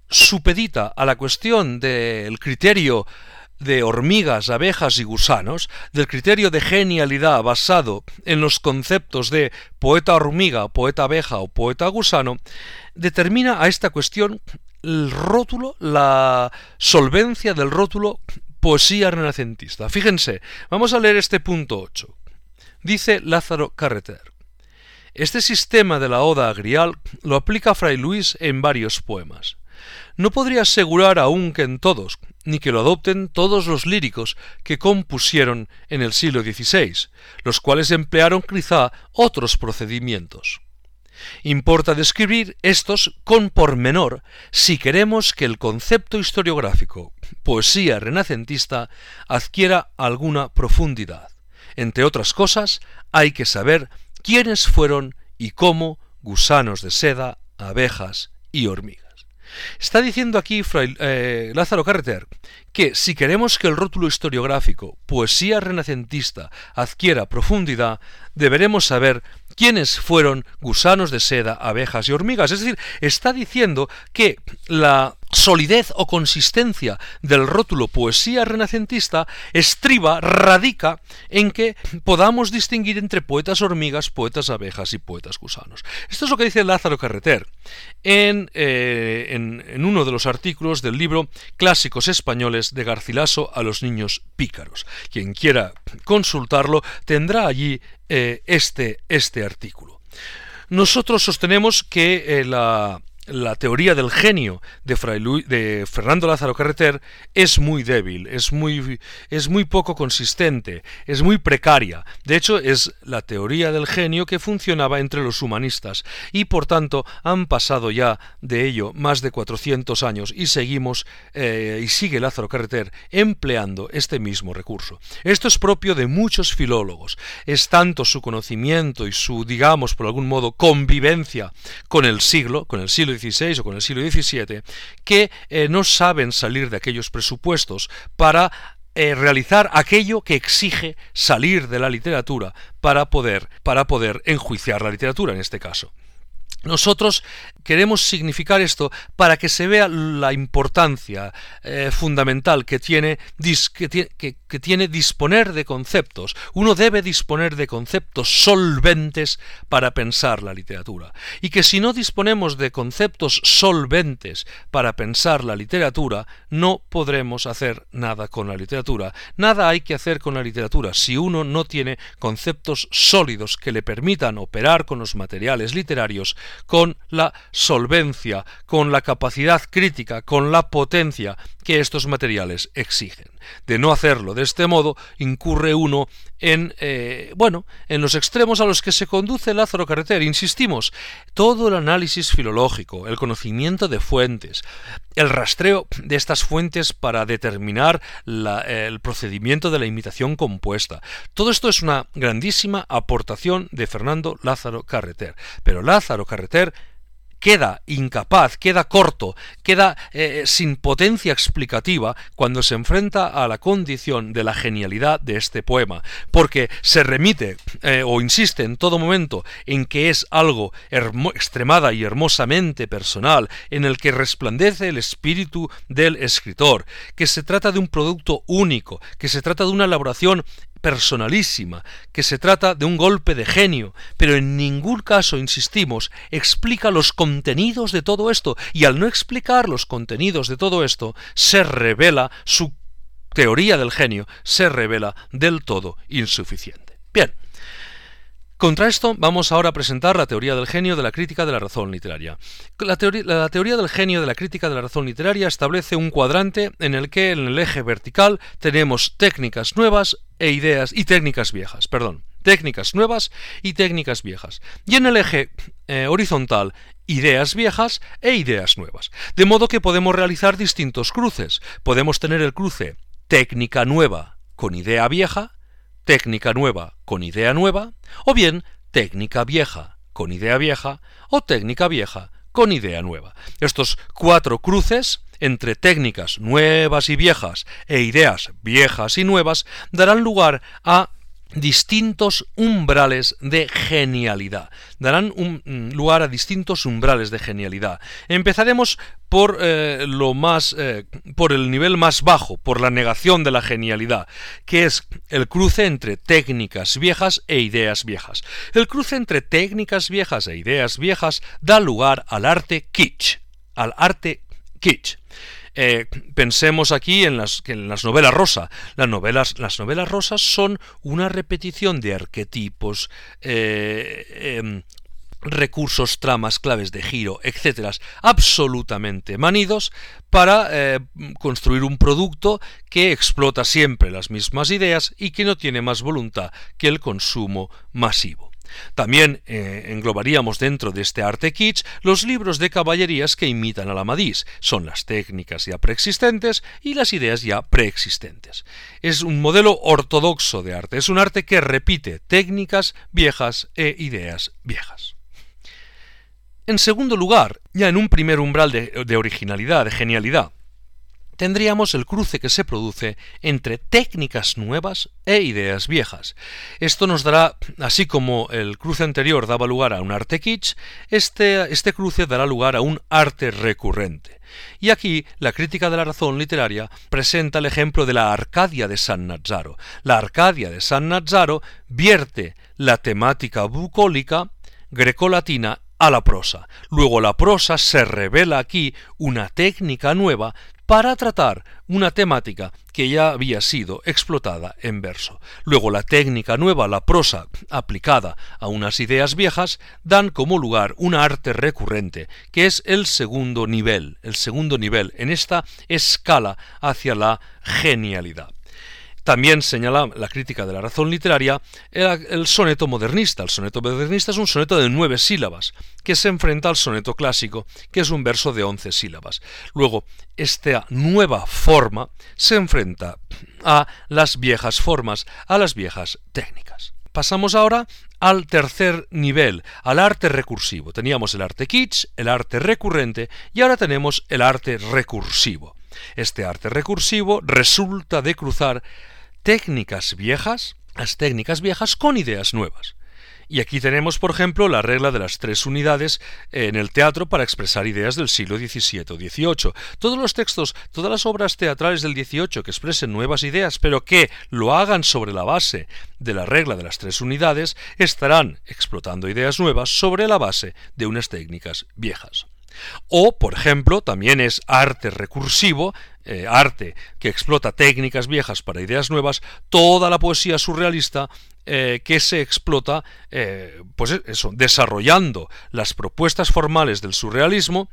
Speaker 2: supedita a la cuestión del criterio de hormigas, abejas y gusanos, del criterio de genialidad basado en los conceptos de poeta hormiga, poeta abeja o poeta gusano, determina a esta cuestión el rótulo, la solvencia del rótulo poesía renacentista. Fíjense, vamos a leer este punto 8. Dice Lázaro Carreter. Este sistema de la oda agrial lo aplica Fray Luis en varios poemas. No podría asegurar aún que en todos, ni que lo adopten todos los líricos que compusieron en el siglo XVI, los cuales emplearon quizá otros procedimientos. Importa describir estos con pormenor si queremos que el concepto historiográfico poesía renacentista adquiera alguna profundidad. Entre otras cosas, hay que saber quiénes fueron y cómo gusanos de seda, abejas y hormigas. Está diciendo aquí eh, Lázaro Carreter que si queremos que el rótulo historiográfico poesía renacentista adquiera profundidad, deberemos saber quiénes fueron gusanos de seda, abejas y hormigas. Es decir, está diciendo que la solidez o consistencia del rótulo poesía renacentista estriba, radica en que podamos distinguir entre poetas hormigas, poetas abejas y poetas gusanos. Esto es lo que dice Lázaro Carreter en, eh, en, en uno de los artículos del libro Clásicos Españoles de Garcilaso a los niños pícaros. Quien quiera consultarlo tendrá allí eh, este, este artículo. Nosotros sostenemos que eh, la la teoría del genio de, Fray de Fernando Lázaro Carreter es muy débil, es muy, es muy poco consistente, es muy precaria. De hecho, es la teoría del genio que funcionaba entre los humanistas y por tanto han pasado ya de ello más de 400 años y seguimos eh, y sigue Lázaro Carreter empleando este mismo recurso. Esto es propio de muchos filólogos. Es tanto su conocimiento y su, digamos, por algún modo, convivencia con el siglo, con el siglo O con el siglo XVII, que eh, no saben salir de aquellos presupuestos para eh, realizar aquello que exige salir de la literatura para poder, para poder enjuiciar la literatura en este caso. Nosotros queremos significar esto para que se vea la importancia eh, fundamental que tiene, que, tiene, disponer de conceptos. Uno debe disponer de conceptos solventes para pensar la literatura. Y que si no disponemos de conceptos solventes para pensar la literatura, no podremos hacer nada con la literatura. Nada hay que hacer con la literatura si uno no tiene conceptos sólidos que le permitan operar con los materiales literarios con la solvencia, con la capacidad crítica, con la potencia que estos materiales exigen. De no hacerlo de este modo, incurre uno en, eh, bueno, en los extremos a los que se conduce Lázaro Carreter. Insistimos, todo el análisis filológico, el conocimiento de fuentes, el rastreo de estas fuentes para determinar el procedimiento de la imitación compuesta. Todo esto es una grandísima aportación de Fernando Lázaro Carreter. Pero Lázaro Carreter queda incapaz, queda corto, queda eh, sin potencia explicativa cuando se enfrenta a la condición de la genialidad de este poema, porque se remite eh, o insiste en todo momento en que es algo extremada y hermosamente personal, en el que resplandece el espíritu del escritor, que se trata de un producto único, que se trata de una elaboración personalísima, que se trata de un golpe de genio, pero en ningún caso, insistimos, explica los contenidos de todo esto, y al no explicar los contenidos de todo esto, se revela su teoría del genio, se revela del todo insuficiente. Bien, contra esto vamos ahora a presentar la teoría del genio de la crítica de la razón literaria. La, teoría, del genio de la crítica de la razón literaria establece un cuadrante en el que en el eje vertical tenemos técnicas nuevas e ideas y técnicas viejas, perdón, técnicas nuevas y técnicas viejas. Y en el eje eh, horizontal ideas viejas e ideas nuevas. De modo que podemos realizar distintos cruces. Podemos tener el cruce técnica nueva con idea vieja, técnica nueva con idea nueva, o bien técnica vieja con idea vieja, o técnica vieja con idea nueva. Estos cuatro cruces entre técnicas nuevas y viejas e ideas viejas y nuevas darán lugar a distintos umbrales de genialidad. Darán un, mm, lugar a distintos umbrales de genialidad. Empezaremos por eh, lo más eh, por el nivel más bajo, por la negación de la genialidad, que es el cruce entre técnicas viejas e ideas viejas. El cruce entre técnicas viejas e ideas viejas da lugar al arte kitsch, al arte kitsch. Eh, pensemos aquí en las, novelas rosa. Las novelas, las novelas rosas son una repetición de arquetipos, eh, em, recursos, tramas, claves de giro, etcétera, absolutamente manidos para eh, construir un producto que explota siempre las mismas ideas y que no tiene más voluntad que el consumo masivo. También eh, englobaríamos dentro de este arte kitsch los libros de caballerías que imitan al Amadís. Son las técnicas ya preexistentes y las ideas ya preexistentes. Es un modelo ortodoxo de arte, es un arte que repite técnicas viejas e ideas viejas. En segundo lugar, ya en un primer umbral de originalidad, de genialidad, tendríamos el cruce que se produce entre técnicas nuevas e ideas viejas. Esto nos dará, así como el cruce anterior daba lugar a un arte kitsch, este, este cruce dará lugar a un arte recurrente. Y aquí la crítica de la razón literaria presenta el ejemplo de la Arcadia de San Nazzaro. La Arcadia de San Nazzaro vierte la temática bucólica grecolatina a la prosa. Luego la prosa se revela aquí una técnica nueva para tratar una temática que ya había sido explotada en verso. Luego la técnica nueva, la prosa aplicada a unas ideas viejas, dan como lugar una arte recurrente, que es el segundo nivel, el segundo nivel en esta escala hacia la genialidad. También señala la crítica de la razón literaria el, soneto modernista. El soneto modernista es un soneto de nueve sílabas, que se enfrenta al soneto clásico, que es un verso de once sílabas. Luego, esta nueva forma se enfrenta a las viejas formas, a las viejas técnicas. Pasamos ahora al tercer nivel, al arte recursivo. Teníamos el arte kitsch, el arte recurrente y ahora tenemos el arte recursivo. Este arte recursivo resulta de cruzar técnicas viejas, las técnicas viejas con ideas nuevas. Y aquí tenemos, por ejemplo, la regla de las tres unidades en el teatro para expresar ideas del siglo XVII o XVIII. Todos los textos, todas las obras teatrales del XVIII que expresen nuevas ideas, pero que lo hagan sobre la base de la regla de las tres unidades, estarán explotando ideas nuevas sobre la base de unas técnicas viejas. O, por ejemplo, también es arte recursivo, eh, arte que explota técnicas viejas para ideas nuevas, toda la poesía surrealista eh, que se explota, eh, pues eso, desarrollando las propuestas formales del surrealismo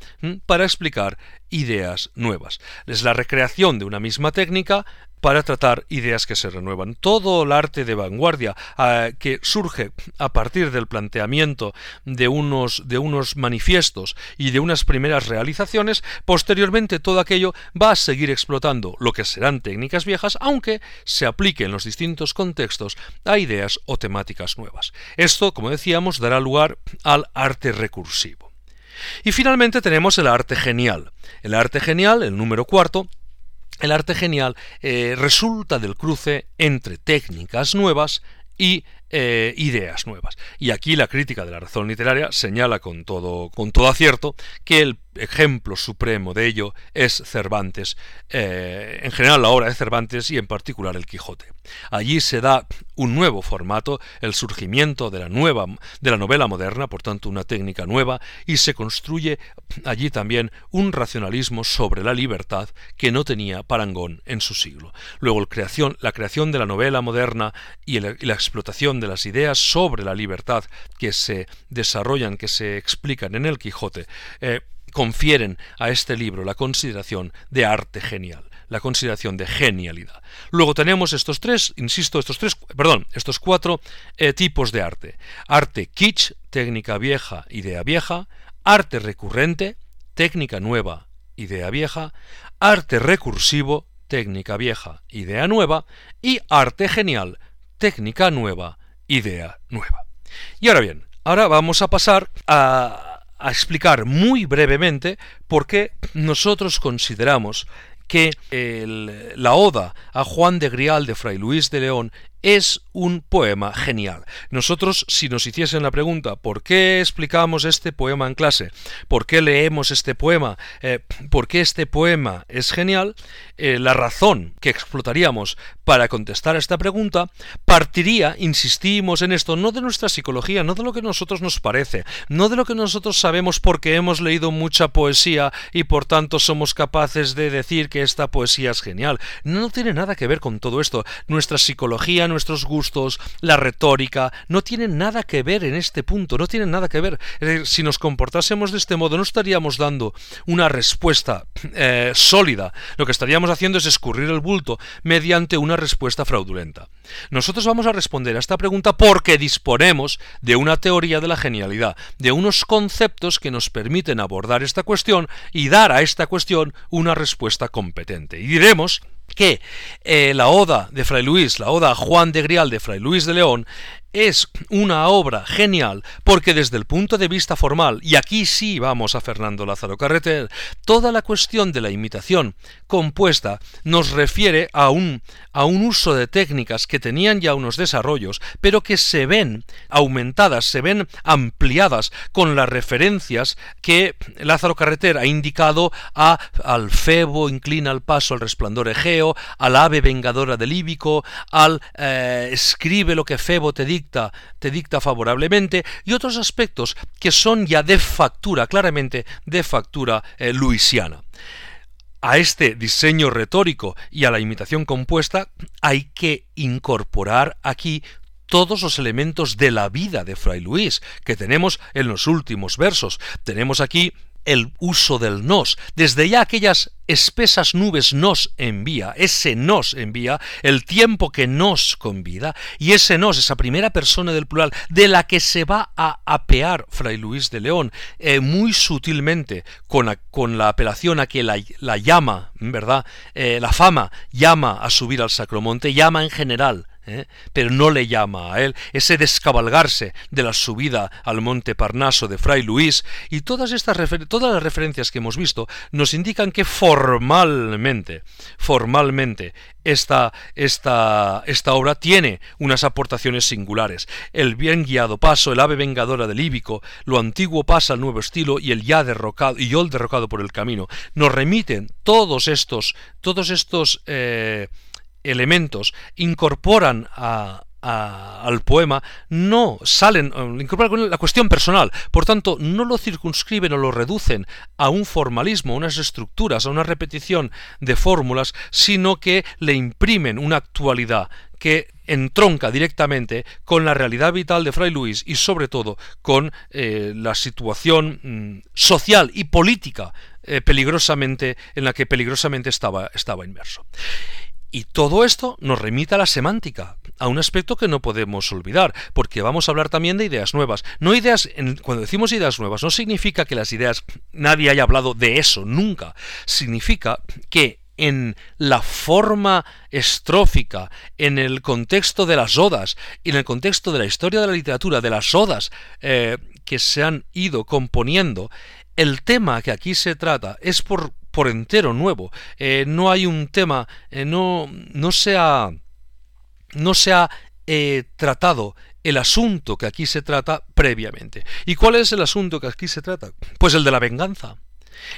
Speaker 2: para explicar ideas nuevas. Es la recreación de una misma técnica para tratar ideas que se renuevan. Todo el arte de vanguardia ah, que surge a partir del planteamiento de unos, de unos manifiestos y de unas primeras realizaciones, posteriormente todo aquello va a seguir explotando lo que serán técnicas viejas, aunque se aplique en los distintos contextos a ideas o temáticas nuevas. Esto, como decíamos, dará lugar al arte recursivo. Y finalmente tenemos el arte genial. El arte genial, el número cuarto, el arte genial eh, resulta del cruce entre técnicas nuevas y eh, ideas nuevas. Y aquí la crítica de la razón literaria señala con todo, con todo acierto que el ejemplo supremo de ello es Cervantes, eh, en general la obra de Cervantes y en particular el Quijote. Allí se da un nuevo formato, el surgimiento de la nueva de la novela moderna, por tanto una técnica nueva, y se construye allí también un racionalismo sobre la libertad que no tenía parangón en su siglo. Luego la creación de la novela moderna y, la explotación de las ideas sobre la libertad que se desarrollan, que se explican en el Quijote, eh, confieren a este libro la consideración de arte genial, la consideración de genialidad. Luego tenemos estos tres, insisto, estos tres, perdón, estos cuatro eh, tipos de arte. Arte kitsch, técnica vieja, idea vieja, arte recurrente, técnica nueva, idea vieja, arte recursivo, técnica vieja, idea nueva, y arte genial, técnica nueva, idea nueva. Y ahora bien, ahora vamos a pasar a a explicar muy brevemente por qué nosotros consideramos que la oda a Juan de Grial de Fray Luis de León es un poema genial. Nosotros, si nos hiciesen la pregunta, ¿por qué explicamos este poema en clase? ¿Por qué leemos este poema? Eh, ¿Por qué este poema es genial? Eh, la razón que explotaríamos para contestar a esta pregunta partiría, insistimos en esto, no de nuestra psicología, no de lo que a nosotros nos parece, no de lo que nosotros sabemos porque hemos leído mucha poesía y por tanto somos capaces de decir que esta poesía es genial. No tiene nada que ver con todo esto. Nuestra psicología, nuestros gustos, la retórica, no tienen nada que ver en este punto, no tienen nada que ver. si nos comportásemos de este modo, no estaríamos dando una respuesta eh, sólida. Lo que estaríamos haciendo es escurrir el bulto mediante una respuesta fraudulenta. Nosotros vamos a responder a esta pregunta porque disponemos de una teoría de la genialidad, de unos conceptos que nos permiten abordar esta cuestión y dar a esta cuestión una respuesta competente. Y diremos que eh, la Oda de Fray Luis, la Oda Juan de Grial de Fray Luis de León, es una obra genial porque desde el punto de vista formal, y aquí sí vamos a Fernando Lázaro Carreter, toda la cuestión de la imitación compuesta nos refiere a un, a un uso de técnicas que tenían ya unos desarrollos, pero que se ven aumentadas, se ven ampliadas con las referencias que Lázaro Carreter ha indicado a, al Febo inclina el paso al resplandor egeo, al ave vengadora del Líbico, al eh, escribe lo que Febo te te dicta favorablemente y otros aspectos que son ya de factura, claramente de factura eh, luisiana. a este diseño retórico y a la imitación compuesta hay que incorporar aquí todos los elementos de la vida de Fray Luis que tenemos en los últimos versos. Tenemos aquí el uso del nos. Desde ya aquellas espesas nubes nos envía, ese nos envía, el tiempo que nos convida, y ese nos, esa primera persona del plural, de la que se va a apear Fray Luis de León, eh, muy sutilmente, con, con, la apelación a que la, llama, ¿verdad? Eh, la fama llama a subir al sacromonte, llama en general ¿eh? pero no le llama a él, ese descabalgarse de la subida al monte Parnaso de Fray Luis, y todas estas todas las referencias que hemos visto nos indican que formalmente, formalmente, esta, esta, esta obra tiene unas aportaciones singulares. El bien guiado paso, el ave vengadora del Íbico, lo antiguo pasa al nuevo estilo y el ya derrocado, y yo el derrocado por el camino, nos remiten todos estos, todos estos eh, elementos incorporan al poema no salen, eh, incorporan la cuestión personal, por tanto no lo circunscriben o lo reducen a un formalismo, a unas estructuras, a una repetición de fórmulas, sino que le imprimen una actualidad que entronca directamente con la realidad vital de Fray Luis y sobre todo con eh, la situación mm, social y política eh, peligrosamente en la que peligrosamente estaba, estaba inmerso. Y todo esto nos remite a la semántica, a un aspecto que no podemos olvidar, porque vamos a hablar también de ideas nuevas. No ideas, cuando decimos ideas nuevas, no significa que las ideas nadie haya hablado de eso nunca. Significa que en la forma estrófica, en el contexto de las odas y en el contexto de la historia de la literatura, de las odas eh, que se han ido componiendo, el tema que aquí se trata es por por entero nuevo. Eh, no hay un tema, eh, no, no se ha, no se ha eh, tratado el asunto que aquí se trata previamente. ¿Y cuál es el asunto que aquí se trata? Pues el de la venganza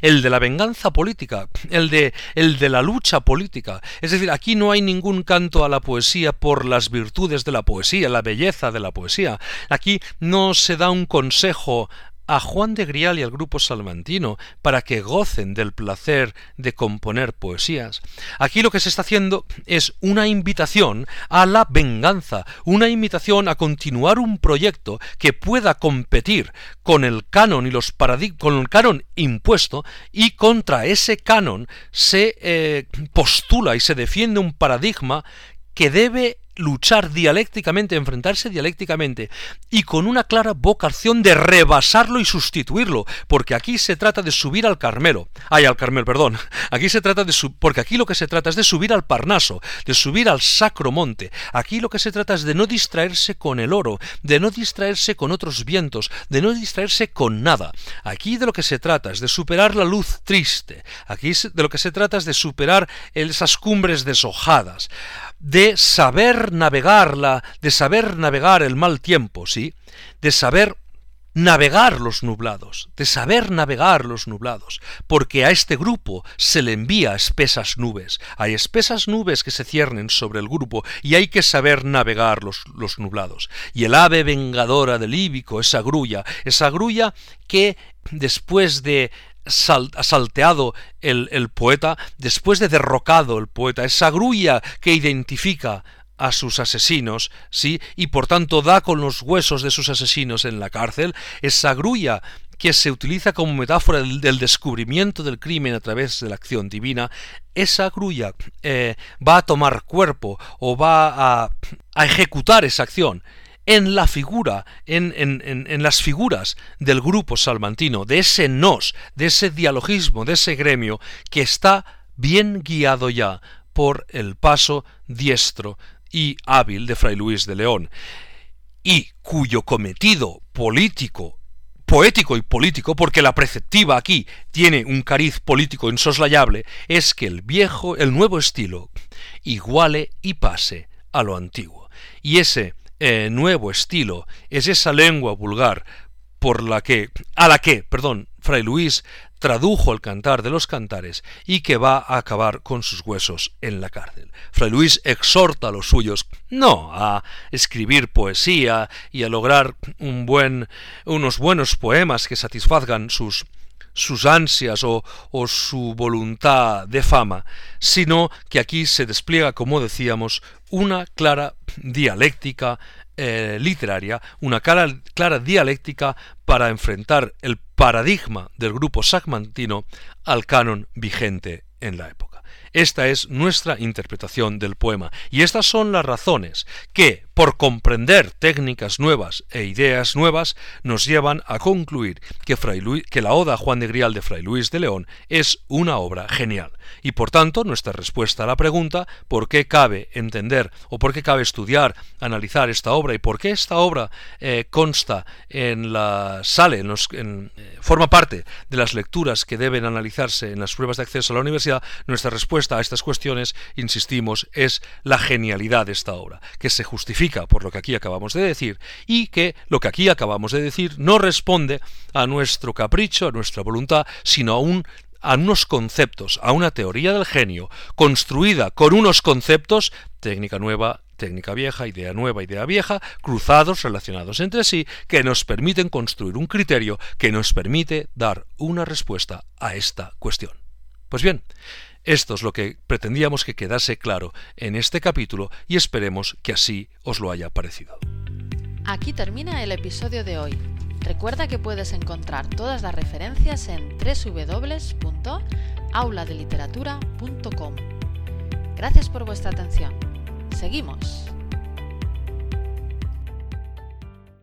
Speaker 2: el de la venganza política, el de, el de la lucha política. Es decir, aquí no hay ningún canto a la poesía por las virtudes de la poesía, la belleza de la poesía. Aquí no se da un consejo a Juan de Grial y al grupo salmantino para que gocen del placer de componer poesías. Aquí lo que se está haciendo es una invitación a la venganza, una invitación a continuar un proyecto que pueda competir con el canon y los con el canon impuesto y contra ese canon se eh, postula y se defiende un paradigma que debe luchar dialécticamente, enfrentarse dialécticamente y con una clara vocación de rebasarlo y sustituirlo, porque aquí se trata de subir al Carmelo, ay al Carmelo, perdón, aquí se trata de porque aquí lo que se trata es de subir al Parnaso, de subir al Sacro Monte, aquí lo que se trata es de no distraerse con el oro, de no distraerse con otros vientos, de no distraerse con nada. Aquí de lo que se trata es de superar la luz triste, aquí de lo que se trata es de superar esas cumbres deshojadas, de saber navegarla, de saber navegar el mal tiempo, ¿sí? De saber navegar los nublados, de saber navegar los nublados, porque a este grupo se le envía espesas nubes, hay espesas nubes que se ciernen sobre el grupo y hay que saber navegar los, los nublados. Y el ave vengadora del Líbico, esa grulla, esa grulla que después de salteado el, el poeta, después de derrocado el poeta, esa grulla que identifica a sus asesinos, ¿sí? y por tanto da con los huesos de sus asesinos en la cárcel, esa grulla que se utiliza como metáfora del, descubrimiento del crimen a través de la acción divina, esa grulla eh, va a tomar cuerpo o va a, a ejecutar esa acción en la figura, en, en, en, las figuras del grupo salmantino, de ese nos, de ese dialogismo, de ese gremio que está bien guiado ya por el paso diestro y hábil de Fray Luis de León, y cuyo cometido político, poético y político, porque la preceptiva aquí tiene un cariz político insoslayable, es que el viejo, el nuevo estilo, iguale y pase a lo antiguo. Y ese eh, nuevo estilo, es esa lengua vulgar por la que, a la que, perdón, Fray Luis tradujo el cantar de los cantares y que va a acabar con sus huesos en la cárcel. Fray Luis exhorta a los suyos no a escribir poesía y a lograr un buen, unos buenos poemas que satisfazgan sus sus ansias o, su voluntad de fama, sino que aquí se despliega, como decíamos, una clara dialéctica eh, literaria, una clara, clara dialéctica para enfrentar el paradigma del grupo sagmantino al canon vigente en la época. Esta es nuestra interpretación del poema, y estas son las razones que, por comprender técnicas nuevas e ideas nuevas, nos llevan a concluir que, la Oda Juan de Grial de Fray Luis de León es una obra genial. Y por tanto, nuestra respuesta a la pregunta por qué cabe entender o por qué cabe estudiar, analizar esta obra y por qué esta obra eh, consta en la sale, en eh, forma parte de las lecturas que deben analizarse en las pruebas de acceso a la universidad, nuestra respuesta a estas cuestiones, insistimos, es la genialidad de esta obra, que se justifica por lo que aquí acabamos de decir y que lo que aquí acabamos de decir no responde a nuestro capricho, a nuestra voluntad, sino a a unos conceptos, a una teoría del genio, construida con unos conceptos, técnica nueva, técnica vieja, idea nueva, idea vieja, cruzados, relacionados entre sí, que nos permiten construir un criterio que nos permite dar una respuesta a esta cuestión. Pues bien, esto es lo que pretendíamos que quedase claro en este capítulo y esperemos que así os lo haya parecido.
Speaker 1: Aquí termina el episodio de hoy. Recuerda que puedes encontrar todas las referencias en www.auladeliteratura.com. Gracias por vuestra atención. Seguimos.